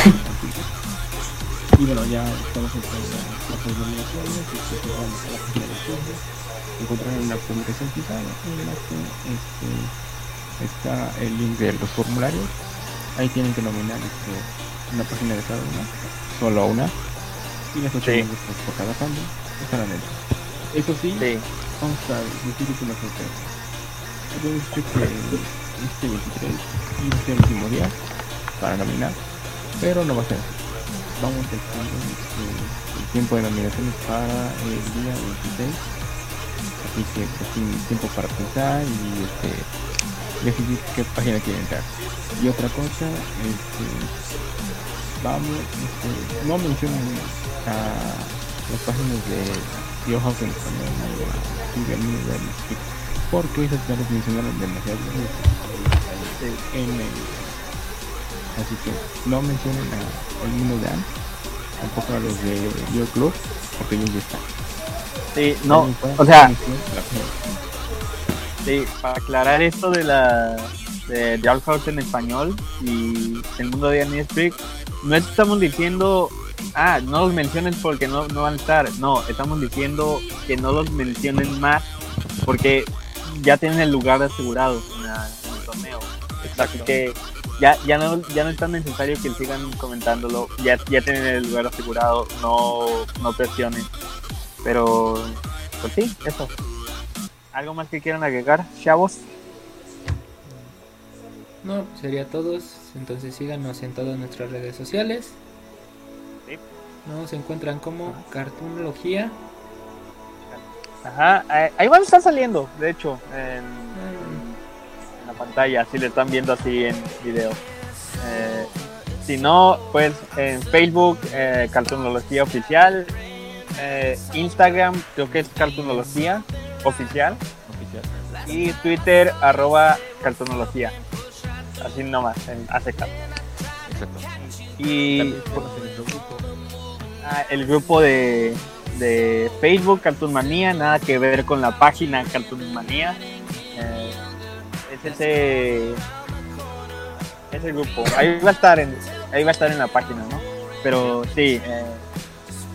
Y bueno, ya estamos entrando a las denominaciones, se van a la página de juegos. Encontrarán una publicación fijada en la que este, está el link de los formularios. Ahí tienen que nominar este, una página de cada una, solo una. Y las ocho Sí. por cada fandom estarán dentro. Eso sí, sí. vamos a decir que una sorpresa. Que este 23 iba a ser el último día para nominar, pero no va a ser. Vamos estar este, el tiempo de nominaciones para el día 26. Así que tienen tiempo para pensar y este, decidir qué página quieren entrar. Y otra cosa, este, vamos, este, no mencionen a las páginas de Biohouse en español a Steven Universe, porque esas ya las mencionaron demasiado veces en el así que no mencionen a el mundo de Anne tampoco a los de Bio Club porque ellos ya están Sí, no. O sea. Sí, para aclarar esto de la de House en español y el mundo de Speak, no estamos diciendo, ah, no los mencionen porque no, no van a estar. No, estamos diciendo que no los mencionen más porque ya tienen el lugar asegurado en, la- en el torneo. Así que ya, ya, no, ya no es tan necesario que sigan comentándolo. Ya, ya tienen el lugar asegurado, no, no presionen. Pero, pues sí, eso. ¿Algo más que quieran agregar, chavos? No, sería todos. Entonces síganos en todas nuestras redes sociales. Sí. Nos encuentran como Cartoonología. Ajá, eh, ahí van a estar saliendo, de hecho, en, en la pantalla, si le están viendo así en video. Eh, si no, pues en Facebook, eh, Cartoonología Oficial, eh, Instagram, creo que es Cartoonología Oficial, oficial y Twitter, arroba Cartoonología. Así nomás, en ACK. exacto Y Ah, el grupo de, de Facebook Cartoon Manía, nada que ver con la página Cartoon Manía. Eh, es ese ese grupo. Ahí va a estar en ahí va a estar en la página, ¿no? Pero sí, eh,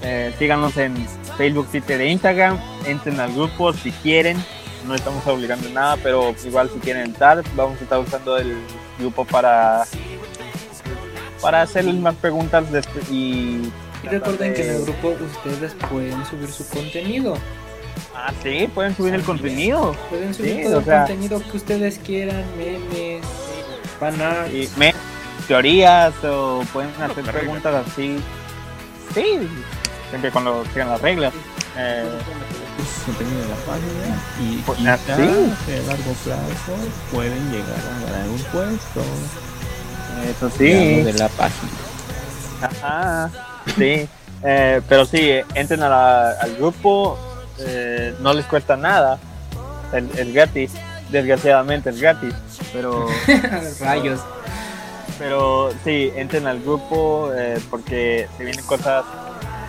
eh, síganos en Facebook, Twitter e Instagram. Entren al grupo si quieren. No estamos obligando nada, pero igual si quieren entrar, vamos a estar usando el grupo para para hacerles más preguntas después y Y recuerden que en el grupo ustedes pueden subir su contenido. Ah, sí, pueden subir el contenido. Pueden subir Sí, todo el sea- contenido que ustedes quieran, memes, fanarts. Y me, teorías o pueden hacer preguntas así. Sí, siempre cuando sigan las reglas. Eh, contenido en la página y Pues, quizás sí. a largo plazo pueden llegar a ganar un puesto eso sí. de la página Ajá, sí. Eh, pero sí, entren a la- al grupo, eh, no les cuesta nada, es, es gratis, desgraciadamente es gratis, pero, Rayos. pero sí, entren al grupo eh, porque se vienen cosas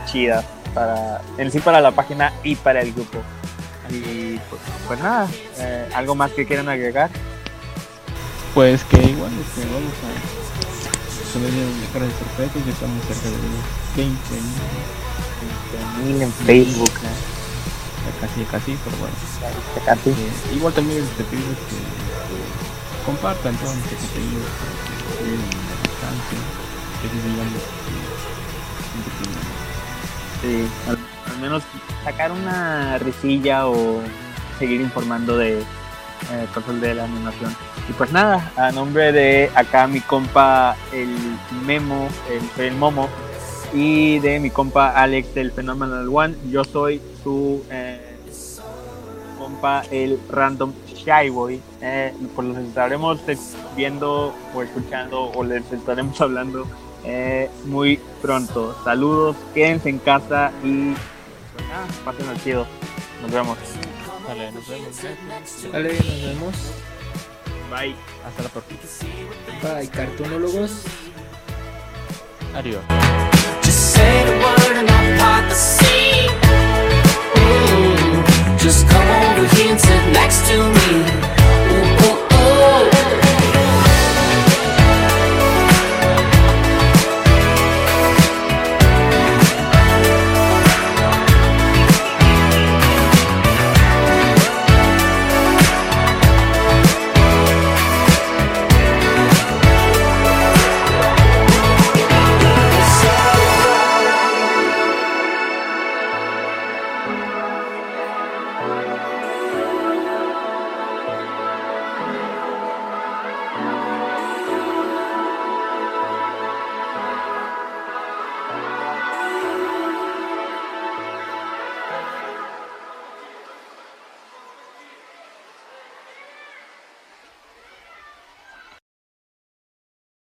chidas para, en sí para la página y para el grupo. Y pues, pues nada, eh, algo más que quieran agregar. Pues que igual este, vamos a poner dejar de sorpresas, ya estamos cerca de los 20 mil, en Facebook, casi casi, pero bueno. ¿no? casi. Eh, igual también te pido que, que compartan todo nuestro contenido para que den la distancia, que se eh, Sí, al, al menos sacar una risilla o seguir informando de eh, cosas de la animación. Y pues nada, a nombre de acá mi compa el Memo, el, el Momo, y de mi compa Alex del Phenomenal One, yo soy su eh, compa el Random Shy Boy. Eh, pues los estaremos viendo o escuchando o les estaremos hablando eh, muy pronto. Saludos, quédense en casa y pues nada, pasen al chido. Nos vemos. Vale, nos vemos. Gracias. Vale, nos vemos. Bye. Hasta la próxima. Bye, cartunólogos. Adiós. Just say the word and I'll part the sea. Just come over here and sit next to me. Ooh, ooh, ooh.